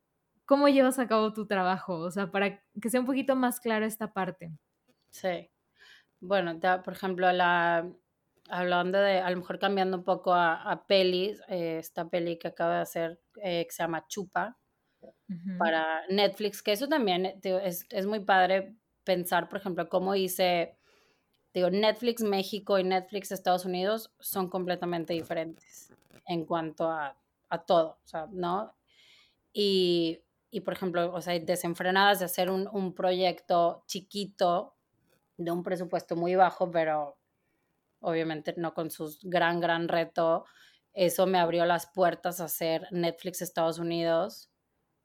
¿cómo llevas a cabo tu trabajo? O sea, para que sea un poquito más clara esta parte. Sí. Bueno, ya, por ejemplo, la, hablando de, a lo mejor cambiando un poco a, a pelis, eh, esta peli que acaba de hacer, eh, que se llama Chupa, para Netflix, que eso también es, es muy padre pensar, por ejemplo, cómo hice digo, Netflix México y Netflix Estados Unidos son completamente diferentes en cuanto a, a todo, o sea, ¿no? Y, y, por ejemplo, o sea, desenfrenadas de hacer un, un, proyecto chiquito de un presupuesto muy bajo, pero obviamente no con su gran, gran reto, eso me abrió las puertas a hacer Netflix Estados Unidos,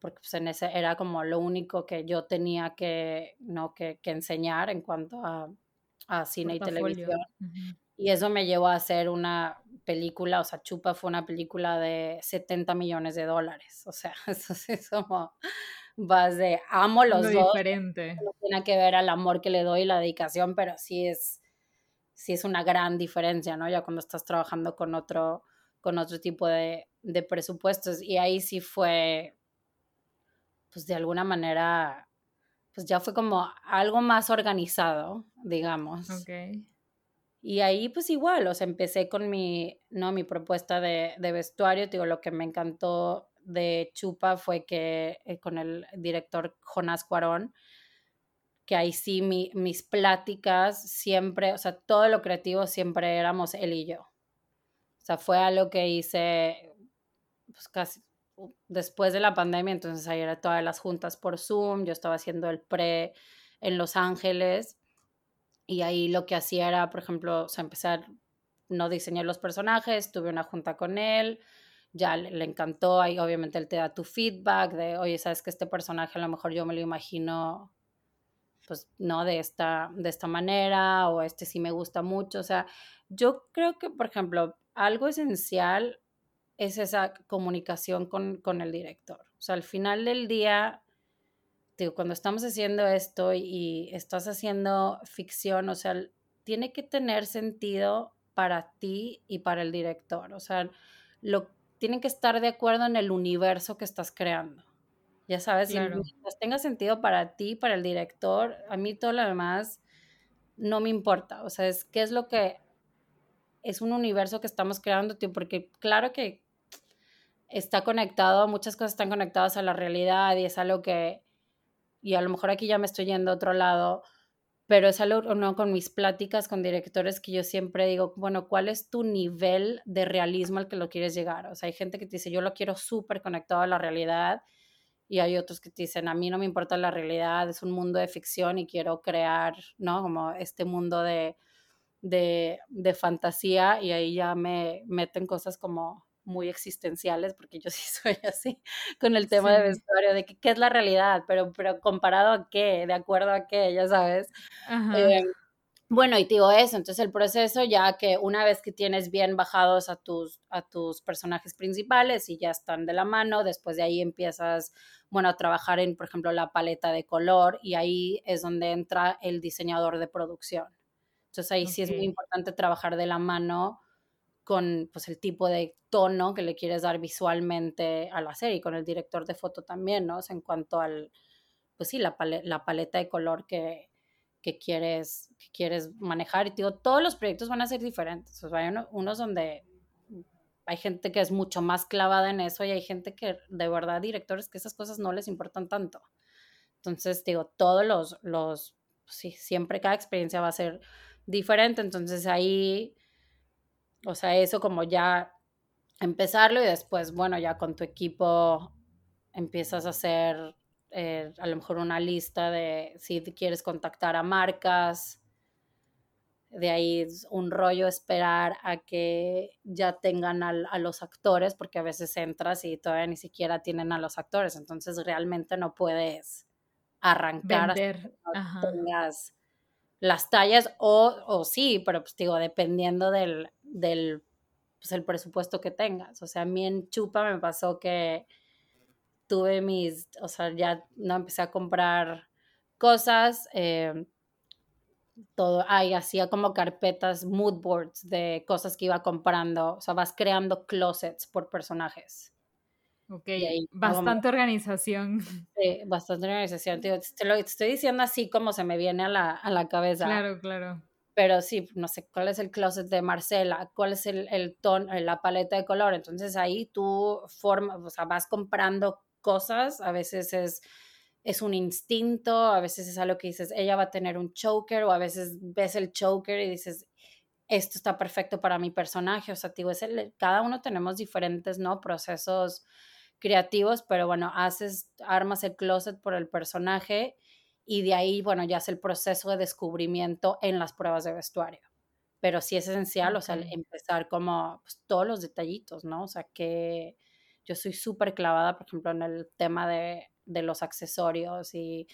porque pues, en ese era como lo único que yo tenía que, ¿no? que, que enseñar en cuanto a a cine y televisión. Uh -huh. Y eso me llevó a hacer una película, o sea, Chupa fue una película de 70 millones de dólares. O sea, (laughs) eso es como vas de amo los Muy dos. diferente. No tiene que ver al amor que le doy y la dedicación, pero sí es, sí es una gran diferencia, ¿no? Ya cuando estás trabajando con otro, con otro tipo de, de presupuestos. Y ahí sí fue, pues de alguna manera pues ya fue como algo más organizado, digamos. Y ahí pues igual, o sea, empecé con mi, ¿no? mi propuesta de, de vestuario, digo, lo que me encantó de Chupa fue que eh, con el director Jonás Cuarón, que ahí sí mi, mis pláticas siempre, o sea, todo lo creativo siempre éramos él y yo. O sea, fue algo que hice pues casi después de la pandemia, entonces ahí era todas las juntas por Zoom, yo estaba haciendo el pre en Los Ángeles y ahí lo que hacía era, por ejemplo, o empezar, no diseñar los personajes, tuve una junta con él, ya le, encantó, ahí obviamente él te da tu feedback de, oye, sabes que este personaje a lo mejor yo me lo imagino, pues no de esta, de esta manera, o este sí me gusta mucho, o sea, yo creo que, por ejemplo, algo esencial es esa comunicación con, con el director. O sea, al final del día, digo, cuando estamos haciendo esto y estás haciendo ficción, o sea, tiene que tener sentido para ti y para el director. O sea, lo, tienen que estar de acuerdo en el universo que estás creando. Ya sabes, si tenga sentido para ti, para el director, a mí todo lo demás no me importa. O sea, es qué es lo que es un universo que estamos creando, tío, porque claro que está conectado, muchas cosas están conectadas a la realidad y es algo que, y a lo mejor aquí ya me estoy yendo a otro lado, pero es algo no con mis pláticas con directores que yo siempre digo, bueno, ¿cuál es tu nivel de realismo al que lo quieres llegar? O sea, hay gente que te dice, yo lo quiero súper conectado a la realidad y hay otros que te dicen, a mí no me importa la realidad, es un mundo de ficción y quiero crear, ¿no? Como este mundo de de, de fantasía y ahí ya me meten cosas como muy existenciales, porque yo (laughs) sí soy así con el tema de vestuario, de qué es la realidad, pero, pero comparado a qué, de acuerdo a qué, ya sabes. Eh, bueno, y digo eso, entonces el proceso ya que una vez que tienes bien bajados a tus, a tus personajes principales y ya están de la mano, después de ahí empiezas, bueno, a trabajar en, por ejemplo, la paleta de color y ahí es donde entra el diseñador de producción. Entonces ahí sí es muy importante trabajar de la mano con pues, el tipo de tono que le quieres dar visualmente a la serie, con el director de foto también, ¿no? en cuanto al, pues sí, la, la paleta de color que, que, quieres, que quieres manejar. Y digo, todos los proyectos van a ser diferentes. O sea, hay unos donde hay gente que es mucho más clavada en eso y hay gente que de verdad, directores, que esas cosas no les importan tanto. Entonces, digo, todos los, los pues sí, siempre cada experiencia va a ser diferente. Entonces ahí, o sea, eso como ya empezarlo y después, bueno, ya con tu equipo empiezas a hacer eh, a lo mejor una lista de si quieres contactar a marcas. De ahí un rollo esperar a que ya tengan a los actores, porque a veces entras y todavía ni siquiera tienen a los actores, entonces realmente no puedes arrancar Vender las tallas o, o sí, pero pues digo, dependiendo del, del pues, el presupuesto que tengas. O sea, a mí en Chupa me pasó que tuve mis, o sea, ya no empecé a comprar cosas, eh, todo, ahí hacía como carpetas, mood boards de cosas que iba comprando, o sea, vas creando closets por personajes. Ok, bastante organización. (laughs) Sí, bastante organización. te, lo estoy diciendo así como se me viene a la, a la cabeza. Claro, claro. Pero sí, no sé, ¿cuál es el closet de Marcela? ¿Cuál es el, el tono, la paleta de color? Entonces ahí tú formas, o sea, vas comprando cosas, a veces es, es un instinto, a veces es algo que dices, ella va a tener un choker, o a veces ves el choker y dices, esto está perfecto para mi personaje, o sea, digo, es el, cada uno tenemos diferentes, ¿no? Procesos creativos, pero bueno, haces, armas el closet por el personaje y de ahí, bueno, ya es el proceso de descubrimiento en las pruebas de vestuario. Pero sí es esencial, o sea, empezar como pues, todos los detallitos, ¿no? O sea, que yo soy súper clavada, por ejemplo, en el tema de, de los accesorios y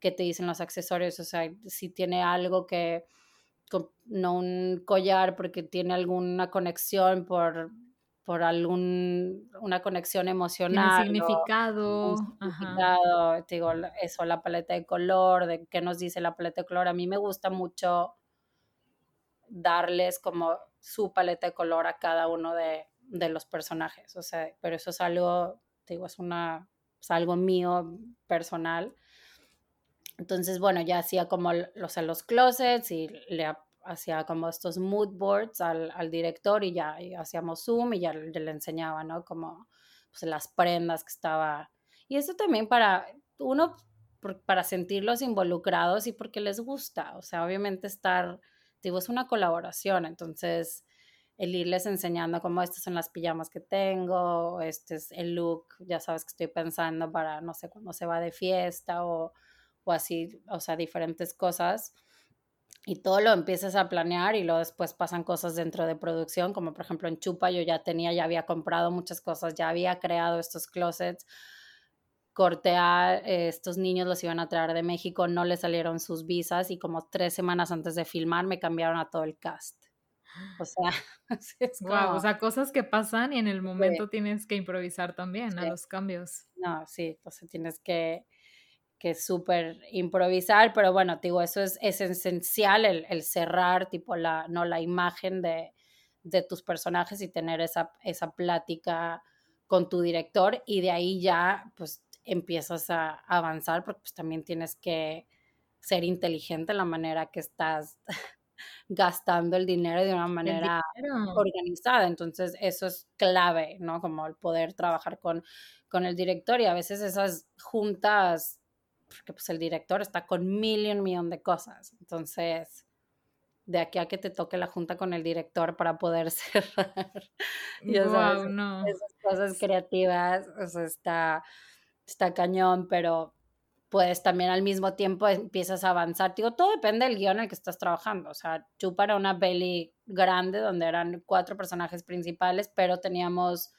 qué te dicen los accesorios, o sea, si tiene algo que, no un collar porque tiene alguna conexión por por algún una conexión emocional. significado. significado, digo, eso, la paleta de color, de qué nos dice la paleta de color. A mí me gusta mucho darles como su paleta de color a cada uno de, los personajes. O sea, pero eso es algo, digo, es una, es algo mío personal. Entonces, bueno, ya hacía como los, los closets y le hacía como estos mood boards al, al director y ya hacíamos Zoom y ya le, enseñaba, ¿no? Como pues, las prendas que estaba. Y eso también para uno, para sentirlos involucrados y porque les gusta. O sea, obviamente estar, digo, es una colaboración, entonces el irles enseñando como estas son las pijamas que tengo, este es el look, ya sabes que estoy pensando para, no sé, cuando se va de fiesta o, o así, o sea, diferentes cosas y todo lo empiezas a planear y luego después pasan cosas dentro de producción, como por ejemplo en Chupa yo ya tenía, ya había comprado muchas cosas, ya había creado estos closets, cortear, eh, estos niños los iban a traer de México, no les salieron sus visas y como tres semanas antes de filmar me cambiaron a todo el cast. O sea, (laughs) es como, o sea, cosas que pasan y en el momento tienes que improvisar también a los cambios. No, sí, entonces tienes que que es súper improvisar, pero bueno, digo, eso es, es esencial, el, el, cerrar, tipo, la, ¿no? la imagen de, de, tus personajes y tener esa, esa plática con tu director y de ahí ya, pues, empiezas a avanzar porque pues también tienes que ser inteligente en la manera que estás (laughs) gastando el dinero de una manera organizada. Entonces, eso es clave, ¿no? Como el poder trabajar con, con el director y a veces esas juntas porque pues el director está con mil y un millón de cosas. Entonces, de aquí a que te toque la junta con el director para poder (laughs) cerrar no. esas cosas creativas, o sea, está, está cañón, pero pues también al mismo tiempo empiezas a avanzar. Digo, todo depende del guion en el que estás trabajando. O sea, yo para una peli grande donde eran cuatro personajes principales, pero teníamos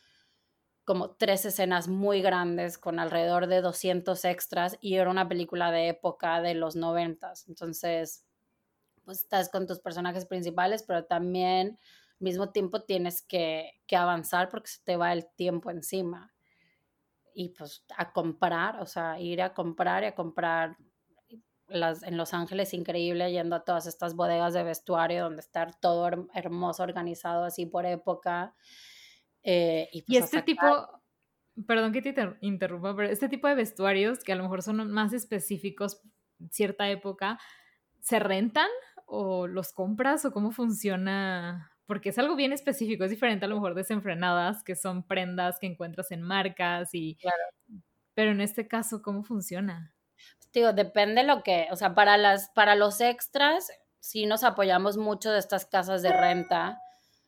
como tres escenas muy grandes con alrededor de 200 extras y era una película de época de los noventas. Entonces, pues estás con tus personajes principales, pero también al mismo tiempo tienes que, que avanzar porque se te va el tiempo encima. Y pues a comprar, o sea, ir a comprar y a comprar las, en Los Ángeles increíble yendo a todas estas bodegas de vestuario donde está todo hermoso, organizado así por época eh, y, pues, este tipo, perdón que te interrumpa, pero este tipo de vestuarios que a lo mejor son más específicos cierta época, ¿se rentan o los compras o cómo funciona? Porque es algo bien específico, es diferente a lo mejor desenfrenadas, que son prendas que encuentras en marcas y... Pero en este caso, ¿cómo funciona? Digo, depende lo que, o sea, para, las, para los extras, sí nos apoyamos mucho de estas casas de renta,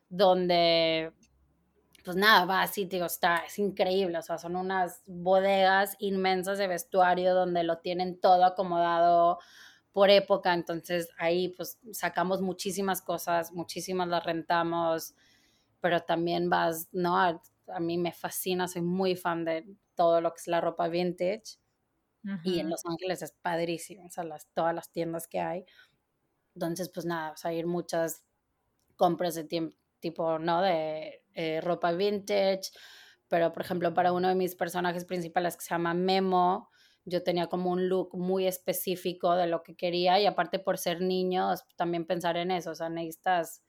donde pues nada, va así, digo, está, es increíble, o sea, son unas bodegas inmensas de vestuario donde lo tienen todo acomodado por época, entonces ahí pues sacamos muchísimas cosas, muchísimas las rentamos, pero también vas, ¿no? A, mí me fascina, soy muy fan de todo lo que es la ropa vintage y en Los Ángeles es padrísimo, o sea, las, todas las tiendas que hay, entonces pues nada, o sea, ir muchas compras de tiempo tipo, ¿no? De eh, ropa vintage, pero por ejemplo para uno de mis personajes principales que se llama Memo, yo tenía como un look muy específico de lo que quería y aparte por ser niños, también pensar en eso, o sea, necesitas,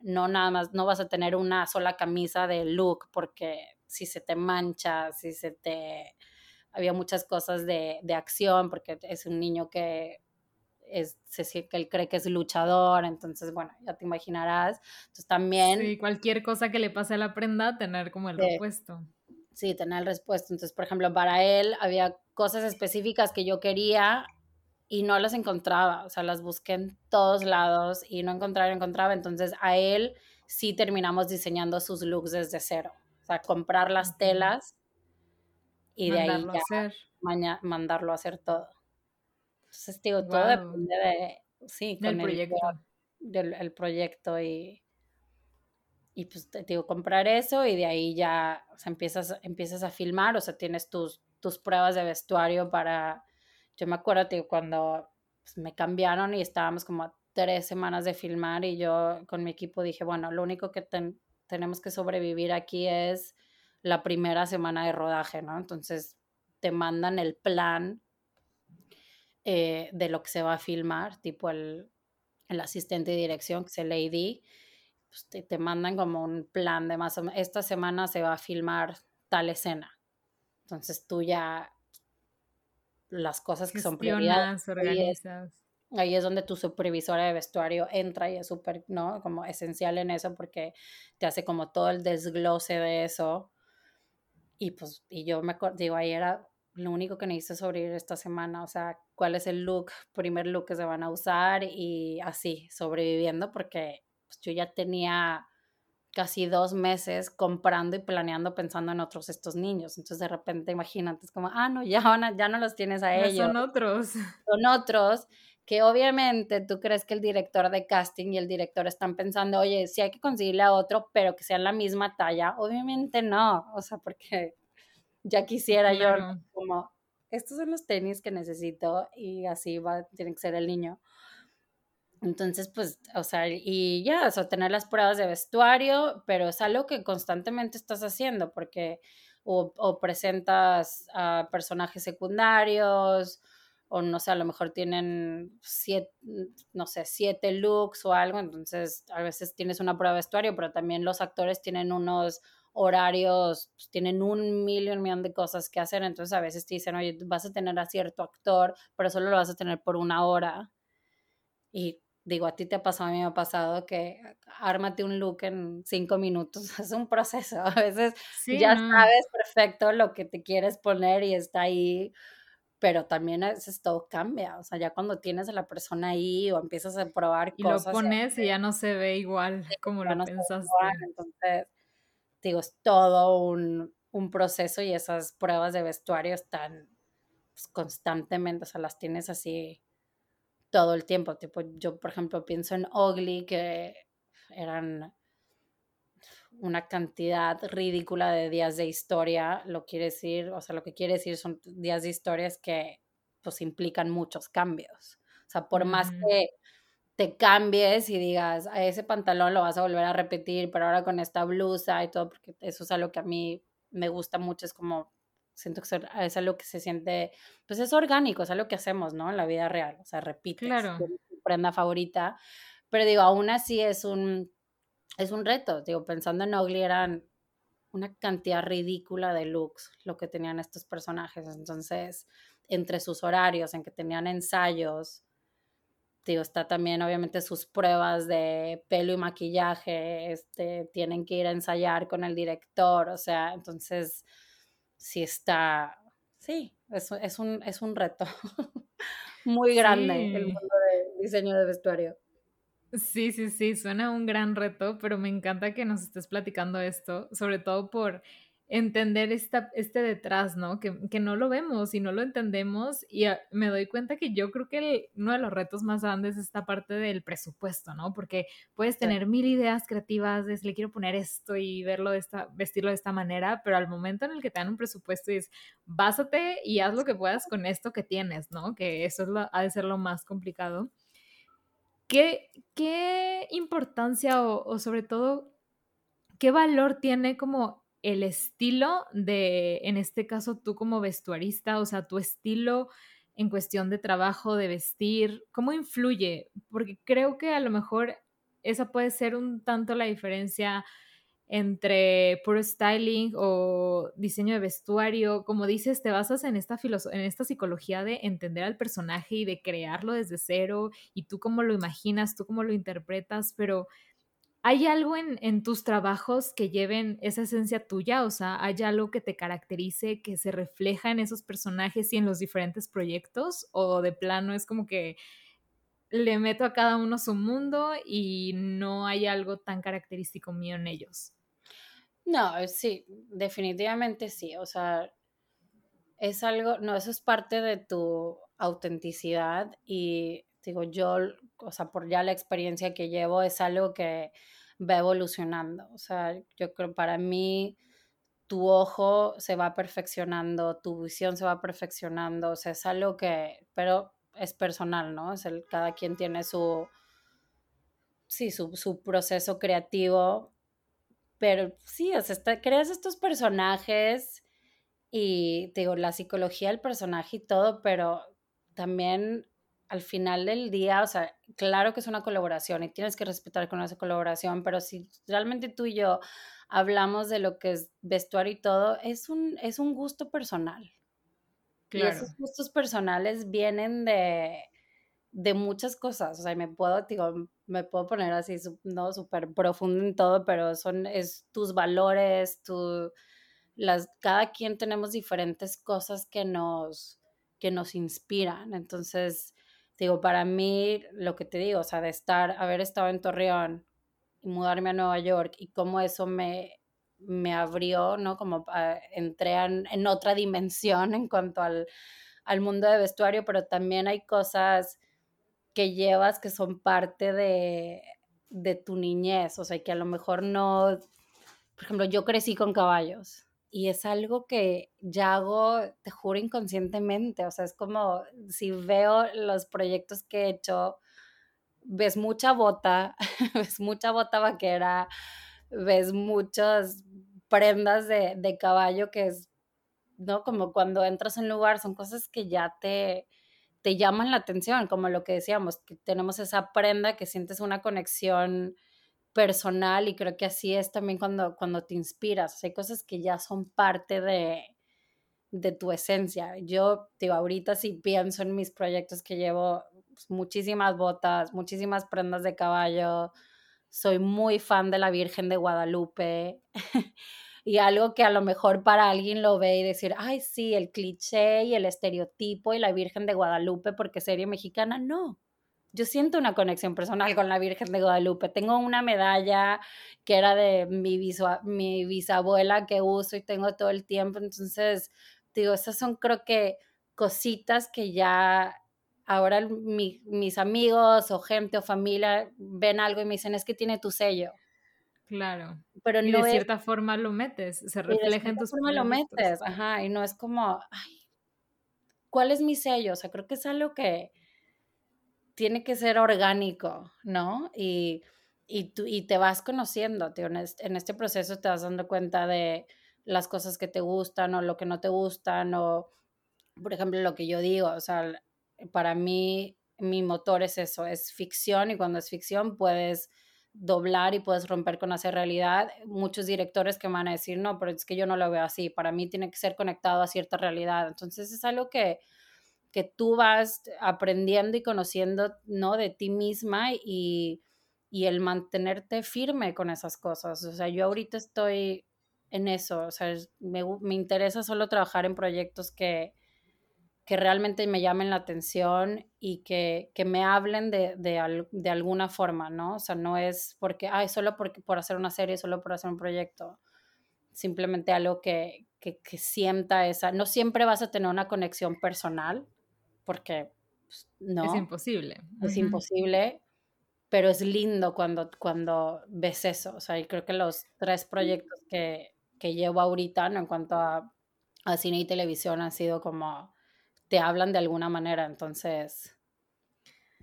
no nada más, no vas a tener una sola camisa de look porque si se te mancha, si se te... Había muchas cosas de, de acción porque es un niño que es, que él cree que es luchador, entonces, bueno, ya te imaginarás. Entonces también... Sí, cualquier cosa que le pase a la prenda, tener como el repuesto. Sí, tener el repuesto. Entonces, por ejemplo, para él había cosas específicas que yo quería y no las encontraba, o sea, las busqué en todos lados y no encontraba, encontraba. Entonces, a él sí terminamos diseñando sus looks desde cero. O sea, comprar las telas y de ahí ya mandarlo a hacer todo. Entonces, digo, todo depende de, sí, del proyecto. del el proyecto y, y pues te digo, comprar eso y de ahí ya, o sea, empiezas, empiezas a filmar, o sea, tienes tus, tus pruebas de vestuario para, yo me acuerdo, digo, cuando pues, me cambiaron y estábamos como tres semanas de filmar y yo con mi equipo dije, bueno, lo único que tenemos que sobrevivir aquí es la primera semana de rodaje, ¿no? Entonces te mandan el plan eh, de lo que se va a filmar, tipo el, el asistente de dirección, que es el AD, pues te, mandan como un plan de más o menos, esta semana se va a filmar tal escena. Entonces tú ya las cosas que son prioridades. Organizas. Ahí es, donde tu supervisora de vestuario entra y es súper, ¿no? Como esencial en eso porque te hace como todo el desglose de eso. Y pues, y yo me digo, ahí era lo único que necesito sobrevivir esta semana, o sea, cuál es el look, primer look que se van a usar y así, sobreviviendo, porque pues, yo ya tenía casi dos meses comprando y planeando pensando en otros estos niños. Entonces de repente imagínate, es como, ah, no, ya, ya no los tienes a ellos. Son otros. Son otros que obviamente tú crees que el director de casting y el director están pensando, oye, sí hay que conseguirle a otro, pero que sea la misma talla. Obviamente no, o sea, porque ya quisiera yo como, estos son los tenis que necesito y así va, tiene que ser el niño. Entonces, pues, o sea, y ya, o sea, tener las pruebas de vestuario, pero es algo que constantemente estás haciendo porque o, o presentas a personajes secundarios, o no sé, a lo mejor tienen siete, no sé, siete looks o algo, entonces a veces tienes una prueba de vestuario, pero también los actores tienen unos horarios, pues, tienen un millón, millón de cosas que hacer, entonces a veces te dicen, oye, vas a tener a cierto actor, pero solo lo vas a tener por una hora. Y digo, a ti te ha pasado, a mí me ha pasado que ármate un look en cinco minutos, (laughs) es un proceso, a veces ya sabes perfecto lo que te quieres poner y está ahí pero también a veces todo cambia, o sea, ya cuando tienes a la persona ahí o empiezas a probar y cosas. Y lo pones y, ya no se ve igual como lo pensaste. entonces, digo, es todo un, un, proceso y esas pruebas de vestuario están pues, constantemente, o sea, las tienes así todo el tiempo. Tipo, yo, por ejemplo, pienso en Ugly, que eran una cantidad ridícula de días de historia, lo quiere decir, o sea, lo que quiere decir son días de historias que pues implican muchos cambios. O sea, por más que te cambies y digas, a ese pantalón lo vas a volver a repetir, pero ahora con esta blusa y todo, porque eso es algo que a mí me gusta mucho, es como, siento que es algo que se siente, pues es orgánico, es algo que hacemos, ¿no? En la vida real, o sea, repites, claro. tu prenda favorita, pero digo, aún así es un es un reto. Digo, pensando en Ugly eran una cantidad ridícula de looks lo que tenían estos personajes. Entonces, entre sus horarios, en que tenían ensayos, digo, está también obviamente sus pruebas de pelo y maquillaje, este, tienen que ir a ensayar con el director, o sea, entonces, sí está, sí, es, es, un, es un reto (laughs) muy grande el mundo del diseño de vestuario. Sí, sí, sí, suena un gran reto, pero me encanta que nos estés platicando esto, sobre todo por entender esta, este detrás, ¿no? Que, que, no lo vemos y no lo entendemos y me doy cuenta que yo creo que uno de los retos más grandes es esta parte del presupuesto, ¿no? Porque puedes tener mil ideas creativas de le quiero poner esto y verlo de esta, vestirlo de esta manera, pero al momento en el que te dan un presupuesto es básate y haz lo que puedas con esto que tienes, ¿no? Que eso es lo, ha de ser lo más complicado. ¿Qué, qué importancia o, sobre todo, qué valor tiene como el estilo de, en este caso, tú como vestuarista, o sea, tu estilo en cuestión de trabajo, de vestir, ¿cómo influye? Porque creo que a lo mejor esa puede ser un tanto la diferencia entre puro styling o diseño de vestuario. Como dices, te basas en esta, en esta psicología de entender al personaje y de crearlo desde cero y tú cómo lo imaginas, tú cómo lo interpretas, pero ¿hay algo en, tus trabajos que lleven esa esencia tuya? O sea, ¿hay algo que te caracterice, que se refleja en esos personajes y en los diferentes proyectos? ¿O de plano es como que le meto a cada uno su mundo y no hay algo tan característico mío en ellos? No, eh, sí, definitivamente sí. O sea, es algo, no, eso es parte de tu autenticidad y digo, yo, o sea, por ya la experiencia que llevo, es algo que va evolucionando. O sea, yo creo para mí tu ojo se va perfeccionando, tu visión se va perfeccionando, o sea, es algo que, pero es personal, ¿no? Es el, cada quien tiene su, sí, su, su proceso creativo pero sí, o sea, creas estos personajes y digo, la psicología del personaje y todo, pero también al final del día, o sea, claro que es una colaboración y tienes que respetar con esa colaboración, pero si realmente tú y yo hablamos de lo que es vestuario y todo, es un, es un gusto personal. Claro. Y esos gustos personales vienen de, de muchas cosas, o sea, me puedo, digo, me puedo poner así, no súper profundo en todo, pero son, es tus valores, tu, las, cada quien tenemos diferentes cosas que nos, que nos inspiran, entonces, digo, para mí, lo que te digo, o sea, de estar, haber estado en Torreón y mudarme a Nueva York y cómo eso me, me abrió, ¿no? Como ah, entré en, en, otra dimensión (laughs) en cuanto al, al mundo de vestuario, pero también hay cosas que llevas que son parte de, de tu niñez, o sea, que a lo mejor no, por ejemplo, yo crecí con caballos y es algo que ya hago, te juro, inconscientemente, o sea, es como si veo los proyectos que he hecho, ves mucha bota, (laughs) ves mucha bota vaquera, ves muchas prendas de, de caballo que es, ¿no? Como cuando entras en un lugar, son cosas que ya te, te llaman la atención, como lo que decíamos, que tenemos esa prenda que sientes una conexión personal y creo que así es también cuando, cuando te inspiras. hay cosas que ya son parte de, de tu esencia. Yo, digo, ahorita sí pienso en mis proyectos que llevo pues, muchísimas botas, muchísimas prendas de caballo. Soy muy fan de la Virgen de Guadalupe. (laughs) y algo que a lo mejor para alguien lo ve y decir, ay, sí, el cliché y el estereotipo y la Virgen de Guadalupe porque serie mexicana, no yo siento una conexión personal con la Virgen de Guadalupe. Tengo una medalla que era de mi, mi bisabuela que uso y tengo todo el tiempo. Entonces, digo, esas son creo que cositas que ya ahora mis amigos o gente o familia ven algo y me dicen, es que tiene tu sello. Claro. Pero y de cierta forma lo metes, se refleja en tus forma lo metes, ajá, y no es como, ay, ¿cuál es mi sello? O sea, creo que es algo que, tiene que ser orgánico, ¿no? Y, y, tú, y te vas conociendo, tío. En, este, proceso te vas dando cuenta de las cosas que te gustan o lo que no te gustan o, por ejemplo, lo que yo digo, o sea, para mí mi motor es eso, es ficción y cuando es ficción puedes doblar y puedes romper con hacer realidad. Muchos directores que van a decir, no, pero es que yo no lo veo así, para mí tiene que ser conectado a cierta realidad. Entonces es algo que que tú vas aprendiendo y conociendo, ¿no? De ti misma y, el mantenerte firme con esas cosas. O sea, yo ahorita estoy en eso, o sea, me, interesa solo trabajar en proyectos que, que realmente me llamen la atención y que, me hablen de, de, alguna forma, ¿no? O sea, no es porque, ay, solo porque, por hacer una serie, solo por hacer un proyecto. Simplemente algo que, que, que sienta esa. No siempre vas a tener una conexión personal, porque pues, no. Es imposible. Es imposible, pero es lindo cuando, cuando ves eso. O sea, y creo que los tres proyectos que, que llevo ahorita, ¿no? en cuanto a, a, cine y televisión, han sido como, te hablan de alguna manera, entonces...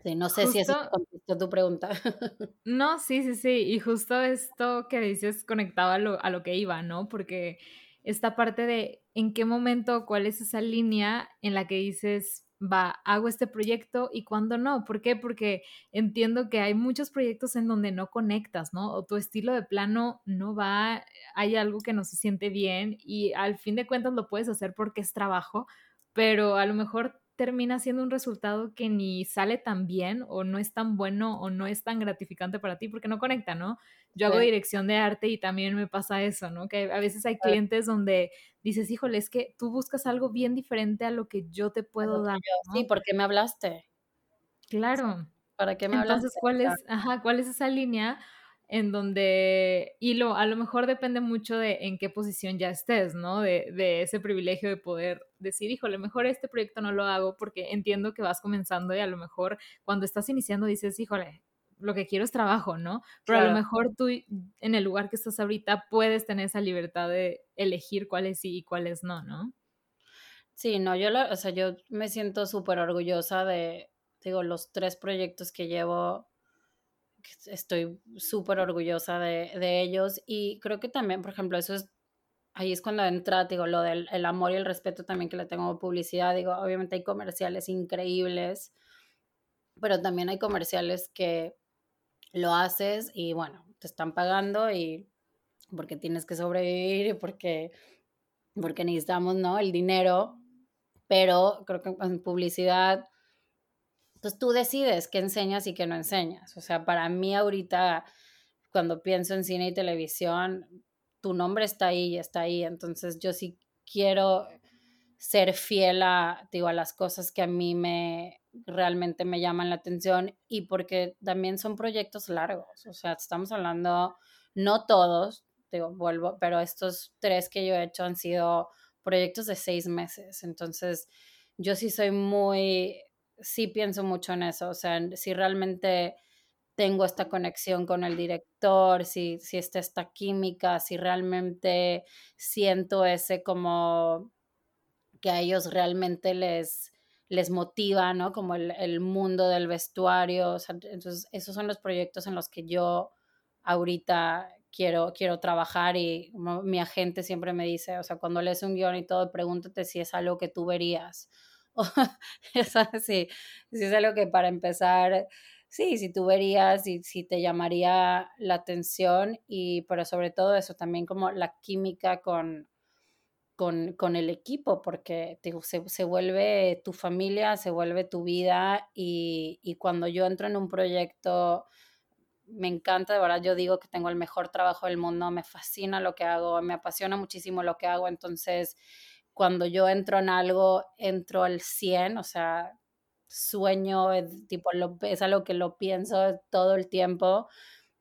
Sí, no sé si eso contestó tu pregunta. (laughs) No, sí, sí, sí. Y justo esto que dices conectaba a lo, a lo que iba, ¿no? Porque esta parte de en qué momento, cuál es esa línea en la que dices, va, hago este proyecto y cuando no. ¿Por qué? Porque entiendo que hay muchos proyectos en donde no conectas, ¿no? O tu estilo de plano no va, hay algo que no se siente bien y al fin de cuentas lo puedes hacer porque es trabajo, pero a lo mejor termina siendo un resultado que ni sale tan bien o no es tan bueno o no es tan gratificante para ti porque no conecta, ¿no? Yo hago dirección de arte y también me pasa eso, ¿no? Que a veces hay clientes donde dices, híjole, es que tú buscas algo bien diferente a lo que yo te puedo dar. Sí, porque me hablaste. Claro. ¿Para qué me hablaste? Entonces, ¿cuál es, ajá, cuál es esa línea? En donde, y lo, a lo mejor depende mucho de en qué posición ya estés, ¿no? De, de, ese privilegio de poder decir, híjole, mejor este proyecto no lo hago porque entiendo que vas comenzando y a lo mejor cuando estás iniciando dices, híjole, lo que quiero es trabajo, ¿no? Pero a lo mejor tú en el lugar que estás ahorita puedes tener esa libertad de elegir cuáles sí y cuáles no, ¿no? Sí, no, yo, lo, o sea, yo me siento súper orgullosa de, digo, los tres proyectos que llevo estoy súper orgullosa de, de, ellos y creo que también, por ejemplo, eso es, ahí es cuando entra, digo, lo del el amor y el respeto también que le tengo a publicidad, digo, obviamente hay comerciales increíbles, pero también hay comerciales que lo haces y bueno, te están pagando y porque tienes que sobrevivir y porque, porque necesitamos, ¿no? El dinero, pero creo que en publicidad entonces tú decides qué enseñas y qué no enseñas. O sea, para mí ahorita, cuando pienso en cine y televisión, tu nombre está ahí y está ahí. Entonces yo sí quiero ser fiel a, digo, a las cosas que a mí me realmente me llaman la atención y porque también son proyectos largos. O sea, estamos hablando, no todos, digo, vuelvo, pero estos tres que yo he hecho han sido proyectos de seis meses. Entonces, yo sí soy muy sí pienso mucho en eso, o sea, si realmente tengo esta conexión con el director, si, si está esta química, si realmente siento ese como que a ellos realmente les, les motiva, ¿no? Como el, el mundo del vestuario. O sea, entonces, esos son los proyectos en los que yo ahorita quiero, quiero trabajar y mi agente siempre me dice, o sea, cuando lees un guion y todo, pregúntate si es algo que tú verías. O, ¿sabes? Si, si es algo que para empezar, sí, si tú verías y si te llamaría la atención, y, pero sobre todo eso, también como la química con, con, con el equipo, porque se, se, vuelve tu familia, se vuelve tu vida, y, y cuando yo entro en un proyecto me encanta, de verdad yo digo que tengo el mejor trabajo del mundo, me fascina lo que hago, me apasiona muchísimo lo que hago, entonces cuando yo entro en algo, entro al 100, o sea, sueño, tipo, lo, es algo que lo pienso todo el tiempo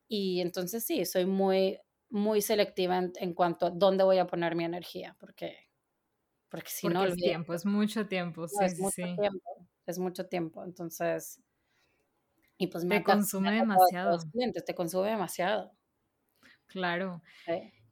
y entonces sí, soy muy, muy selectiva en, cuanto a dónde voy a poner mi energía, porque, porque si no... Es tiempo, es mucho tiempo, sí, es mucho tiempo, es mucho tiempo, entonces y pues me te consume demasiado. te consume demasiado. Claro.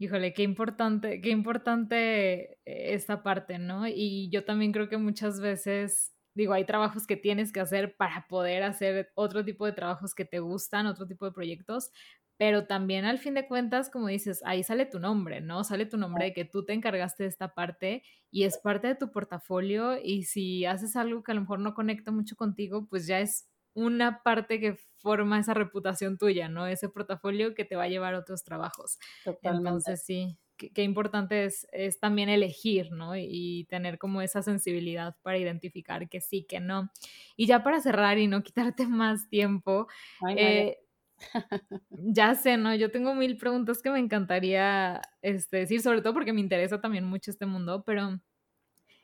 Híjole, qué importante, qué importante esta parte, ¿no? Y yo también creo que muchas veces, digo, hay trabajos que tienes que hacer para poder hacer otro tipo de trabajos que te gustan, otro tipo de proyectos, pero también al fin de cuentas, como dices, ahí sale tu nombre, ¿no? Sale tu nombre de que tú te encargaste de esta parte y es parte de tu portafolio y si haces algo que a lo mejor no conecta mucho contigo, pues ya es una parte que forma esa reputación tuya, ¿no? Ese portafolio que te va a llevar a otros trabajos. Entonces, sí, qué, importante es, es, también elegir, ¿no? Y, tener como esa sensibilidad para identificar que sí, que no. Y ya para cerrar y no (laughs) quitarte más tiempo, eh, (laughs) ya sé, ¿no? Yo tengo mil preguntas que me encantaría este, decir, sobre todo porque me interesa también mucho este mundo, pero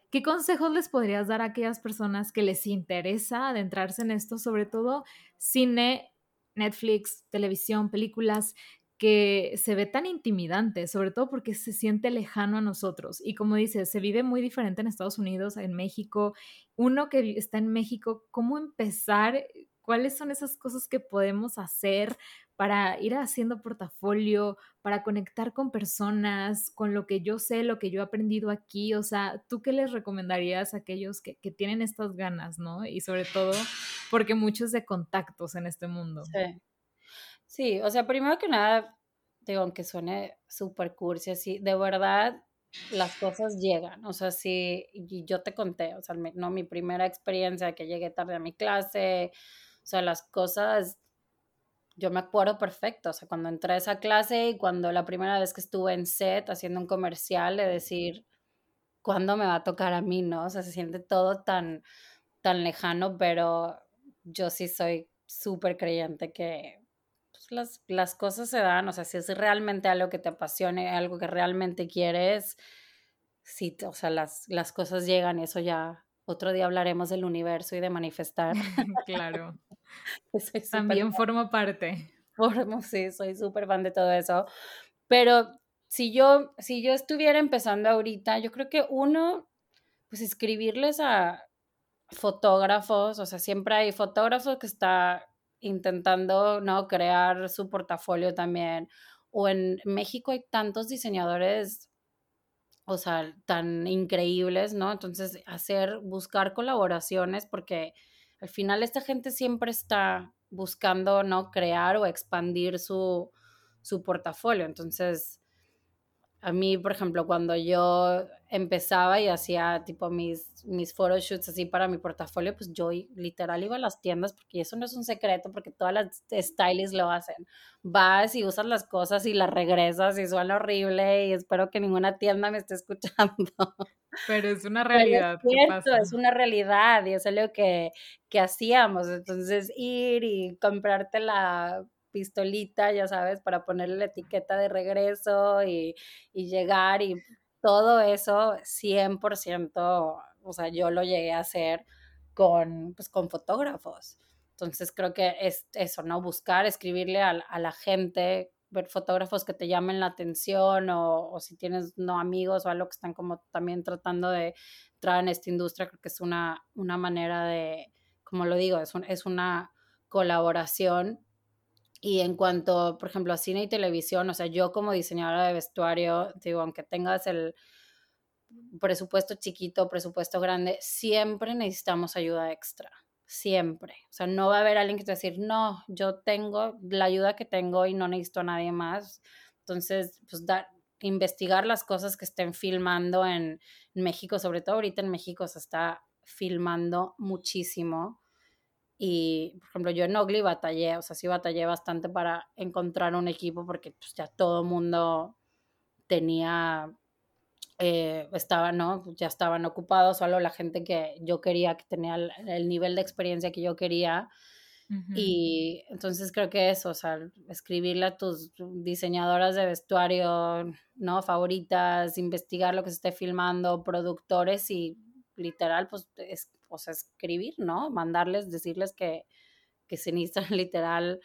¿Qué consejos les podrías dar a aquellas personas que les interesa adentrarse en esto, sobre todo cine, Netflix, televisión, películas, que se ve tan intimidante, sobre todo porque se siente lejano a nosotros. Y como dices, se vive muy diferente en Estados Unidos, en México. Uno que está en México, ¿cómo empezar? ¿Cuáles son esas cosas que podemos hacer para ir haciendo portafolio, para conectar con personas, con lo que yo sé, lo que yo he aprendido aquí. O sea, ¿tú qué les recomendarías a aquellos que, tienen estas ganas, no? Y sobre todo porque muchos de contactos en este mundo. Sí. O sea, primero que nada, digo, aunque suene súper cursi así, de verdad las cosas llegan, o sea, sí, yo te conté, o sea, no mi primera experiencia que llegué tarde a mi clase, o sea, las cosas yo me acuerdo perfecto, o sea, cuando entré a esa clase y cuando la primera vez que estuve en set haciendo un comercial, de decir, ¿cuándo me va a tocar a mí, no? O sea, se siente todo tan, tan lejano, pero yo sí soy súper creyente que pues, las, las cosas se dan, o sea, si es realmente algo que te apasione, algo que realmente quieres, sí, o sea, las, las cosas llegan y eso ya, otro día hablaremos del universo y de manifestar. (laughs) claro. (laughs) (laughs) También formo parte. Formo, sí, soy súper fan de todo eso. Pero si yo, si yo estuviera empezando ahorita, yo creo que uno, pues escribirles a fotógrafos, o sea, siempre hay fotógrafos que está intentando, ¿no? Crear su portafolio también. O en México hay tantos diseñadores, o sea, tan increíbles, ¿no? Entonces, hacer, buscar colaboraciones porque al final esta gente siempre está buscando, ¿no? Crear o expandir su, su portafolio. Entonces, a mí, por ejemplo, cuando yo empezaba y hacía tipo mis, mis photoshoots así para mi portafolio, pues yo literal iba a las tiendas porque eso no es un secreto porque todas las stylists lo hacen. Vas y usas las cosas y las regresas y suena horrible y espero que ninguna tienda me esté (laughs) escuchando. Pero es una realidad. es, una realidad y eso es lo que, que hacíamos. Entonces ir y comprarte la pistolita, ya sabes, para ponerle la etiqueta de regreso y, y llegar y todo eso 100%, o sea, yo lo llegué a hacer con, pues, con fotógrafos. Entonces creo que es eso, ¿no? Buscar, escribirle a, la gente, ver fotógrafos que te llamen la atención o, o, si tienes no amigos o algo que están como también tratando de entrar en esta industria, creo que es una, una manera de como lo digo, es, es una colaboración. Y en cuanto, por ejemplo, a cine y televisión, o sea, yo como diseñadora de vestuario, digo, aunque tengas el presupuesto chiquito, presupuesto grande, siempre necesitamos ayuda extra, siempre. O sea, no va a haber alguien que te va a decir, no, yo tengo la ayuda que tengo y no necesito a nadie más. Entonces, pues dar, investigar las cosas que estén filmando en, México, sobre todo ahorita en México se está filmando muchísimo. Y, por ejemplo, yo en Ogli batallé, o sea, sí batallé bastante para encontrar un equipo porque pues, ya todo el mundo tenía eh, estaban, ¿no? Ya estaban ocupados, solo la gente que yo quería, que tenía el, nivel de experiencia que yo quería. Y entonces creo que eso, o sea, escribirle a tus diseñadoras de vestuario, ¿no? Favoritas, investigar lo que se esté filmando, productores y literal, pues, es, o sea, escribir, ¿no? Mandarles, decirles que, que se necesita (laughs) literal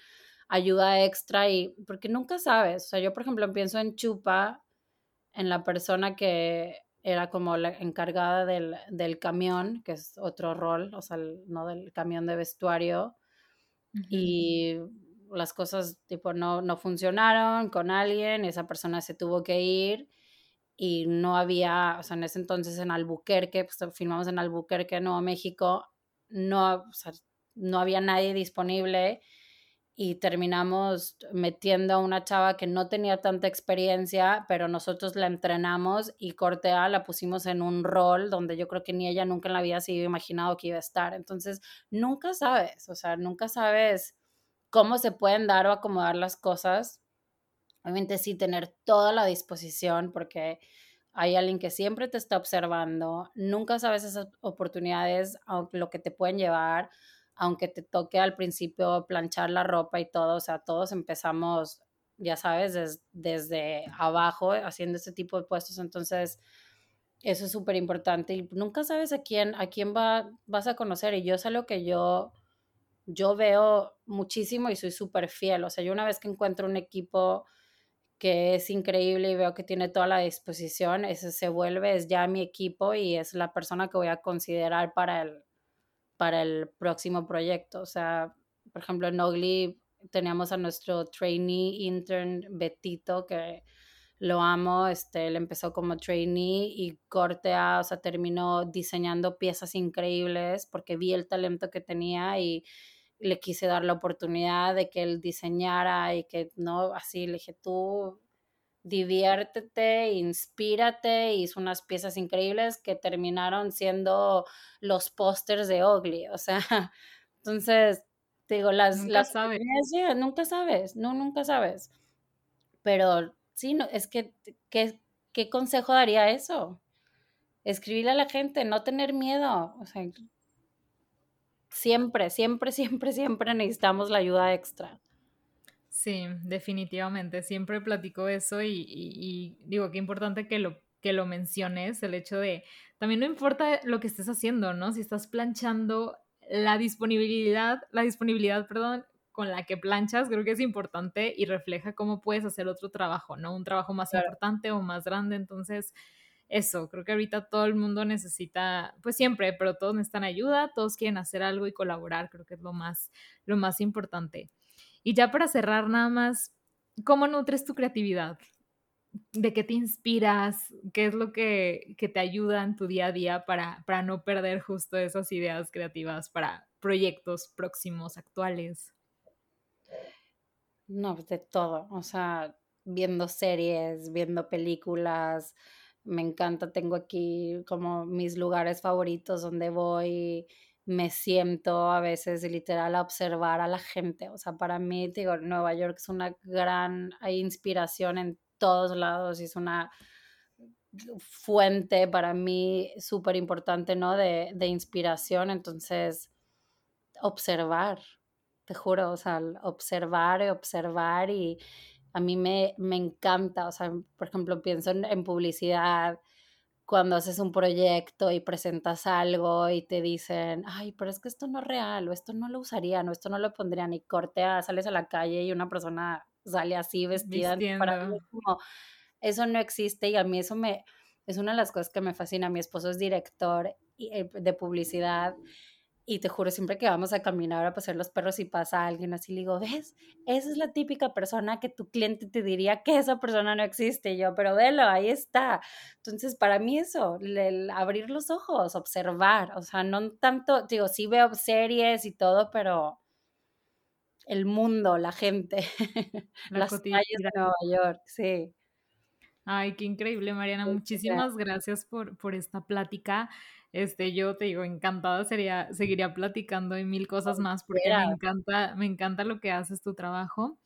ayuda extra y porque nunca sabes, o sea, yo por ejemplo pienso en Chupa en la persona que era como la encargada del, del camión, que es otro rol, o sea, no del camión de vestuario, y las cosas tipo no, no funcionaron con alguien, esa persona se tuvo que ir y no había, o sea, en ese entonces en Albuquerque, pues filmamos en Albuquerque, Nuevo México, no, o sea, no había nadie disponible y terminamos metiendo a una chava que no tenía tanta experiencia, pero nosotros la entrenamos y Cortea la pusimos en un rol donde yo creo que ni ella nunca en la vida se iba imaginado que iba a estar. Entonces, nunca sabes, o sea, nunca sabes cómo se pueden dar o acomodar las cosas. Obviamente sí tener toda la disposición porque hay alguien que siempre te está observando, nunca sabes esas oportunidades, lo que te pueden llevar aunque te toque al principio planchar la ropa y todo, o sea, todos empezamos, ya sabes, desde abajo haciendo este tipo de puestos, entonces eso es súper importante y nunca sabes a quién, a quién va, vas a conocer y yo es algo que yo, yo veo muchísimo y soy súper fiel, o sea, yo una vez que encuentro un equipo que es increíble y veo que tiene toda la disposición, ese se vuelve, es ya mi equipo y es la persona que voy a considerar para el, para el próximo proyecto. O sea, por ejemplo, en Ogly teníamos a nuestro trainee intern Betito, que lo amo, este, él empezó como trainee y Cortea, o sea, terminó diseñando piezas increíbles porque vi el talento que tenía y le quise dar la oportunidad de que él diseñara y que no, así le dije, tú diviértete, inspírate, hizo unas piezas increíbles que terminaron siendo los pósters de Ogly, o sea, (laughs) entonces, digo, las... Nunca las sabes. nunca sabes, no, nunca sabes. Pero sí, no, es que, ¿qué, ¿qué consejo daría eso? Escribirle a la gente, no tener miedo, o sea, siempre, siempre, (laughs) siempre, siempre necesitamos la ayuda extra. Sí, definitivamente. Siempre platico eso y, digo, qué importante que lo, que lo menciones, el hecho de, también no importa lo que estés haciendo, ¿no? Si estás planchando, la disponibilidad, la disponibilidad, perdón, con la que planchas, creo que es importante y refleja cómo puedes hacer otro trabajo, ¿no? Un trabajo más importante o más grande. Entonces, eso, creo que ahorita todo el mundo necesita, pues siempre, pero todos necesitan ayuda, todos quieren hacer algo y colaborar, creo que es lo más, lo más importante. Y ya para cerrar nada más, ¿cómo nutres tu creatividad? ¿De qué te inspiras? ¿Qué es lo que, te ayuda en tu día a día para, para no perder justo esas ideas creativas para proyectos próximos, actuales? No, pues de todo. O sea, viendo series, viendo películas. Me encanta, tengo aquí como mis lugares favoritos donde voy me siento a veces literal a observar a la gente. O sea, para mí, digo, Nueva York es una gran, hay inspiración en todos lados es una fuente para mí súper importante, ¿no? De, de, inspiración. Entonces, observar, te juro, o sea, observar y observar y a mí me, me encanta, o sea, por ejemplo, pienso en publicidad cuando haces un proyecto y presentas algo y te dicen, ay, pero es que esto no es real, o esto no lo usarían, o esto no lo pondrían, y cortea, sales a la calle y una persona sale así vestida. Para mí como, eso no existe y a mí eso me, es una de las cosas que me fascina. Mi esposo es director eh, de publicidad y te juro, siempre que vamos a caminar a pasear los perros y pasa alguien así, le digo, ¿ves? Esa es la típica persona que tu cliente te diría que esa persona no existe. yo, pero velo, ahí está. Entonces, para mí eso, el abrir los ojos, observar, o sea, no tanto, digo, sí veo series y todo, pero el mundo, la gente, (laughs) las calles de Nueva York, sí. Ay, qué increíble, Mariana. Muchísimas gracias por, por esta plática. Este, yo te digo, encantada sería, seguiría platicando y mil cosas más porque me encanta, me encanta lo que haces tu trabajo.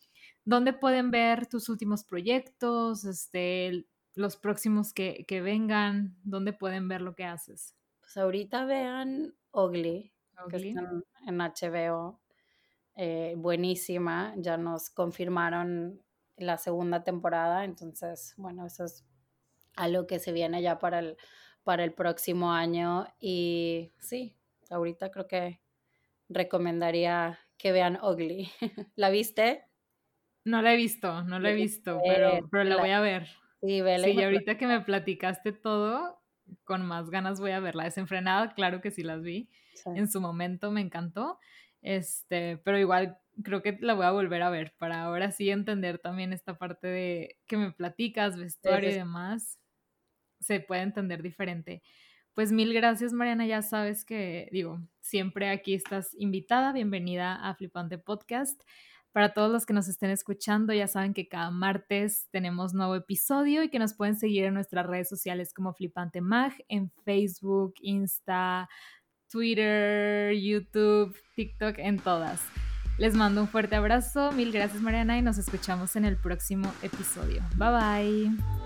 ¿Dónde pueden ver tus últimos proyectos, este, los próximos que, que vengan? ¿Dónde pueden ver lo que haces? Pues ahorita vean Ugly, que está en HBO. Eh, buenísima, ya nos confirmaron la segunda temporada, entonces, bueno, eso es algo que se viene ya para el para el próximo año. Y sí, ahorita creo que recomendaría que vean Ugly. (laughs) ¿La viste? No la he visto, no la he visto, pero, pero la, voy a ver. Sí, vela. Sí, y ahorita que me platicaste todo, con más ganas voy a verla. Desenfrenada, claro que sí las vi. En su momento me encantó. Este, pero igual creo que la voy a volver a ver para ahora sí entender también esta parte de que me platicas, vestuario y demás se puede entender diferente. Pues mil gracias, Mariana. Ya sabes que, digo, siempre aquí estás invitada. Bienvenida a Flipante Podcast. Para todos los que nos estén escuchando, ya saben que cada martes tenemos nuevo episodio y que nos pueden seguir en nuestras redes sociales como Flipante Mag, en Facebook, Insta, Twitter, YouTube, TikTok, en todas. Les mando un fuerte abrazo, mil gracias Mariana y nos escuchamos en el próximo episodio. Bye bye.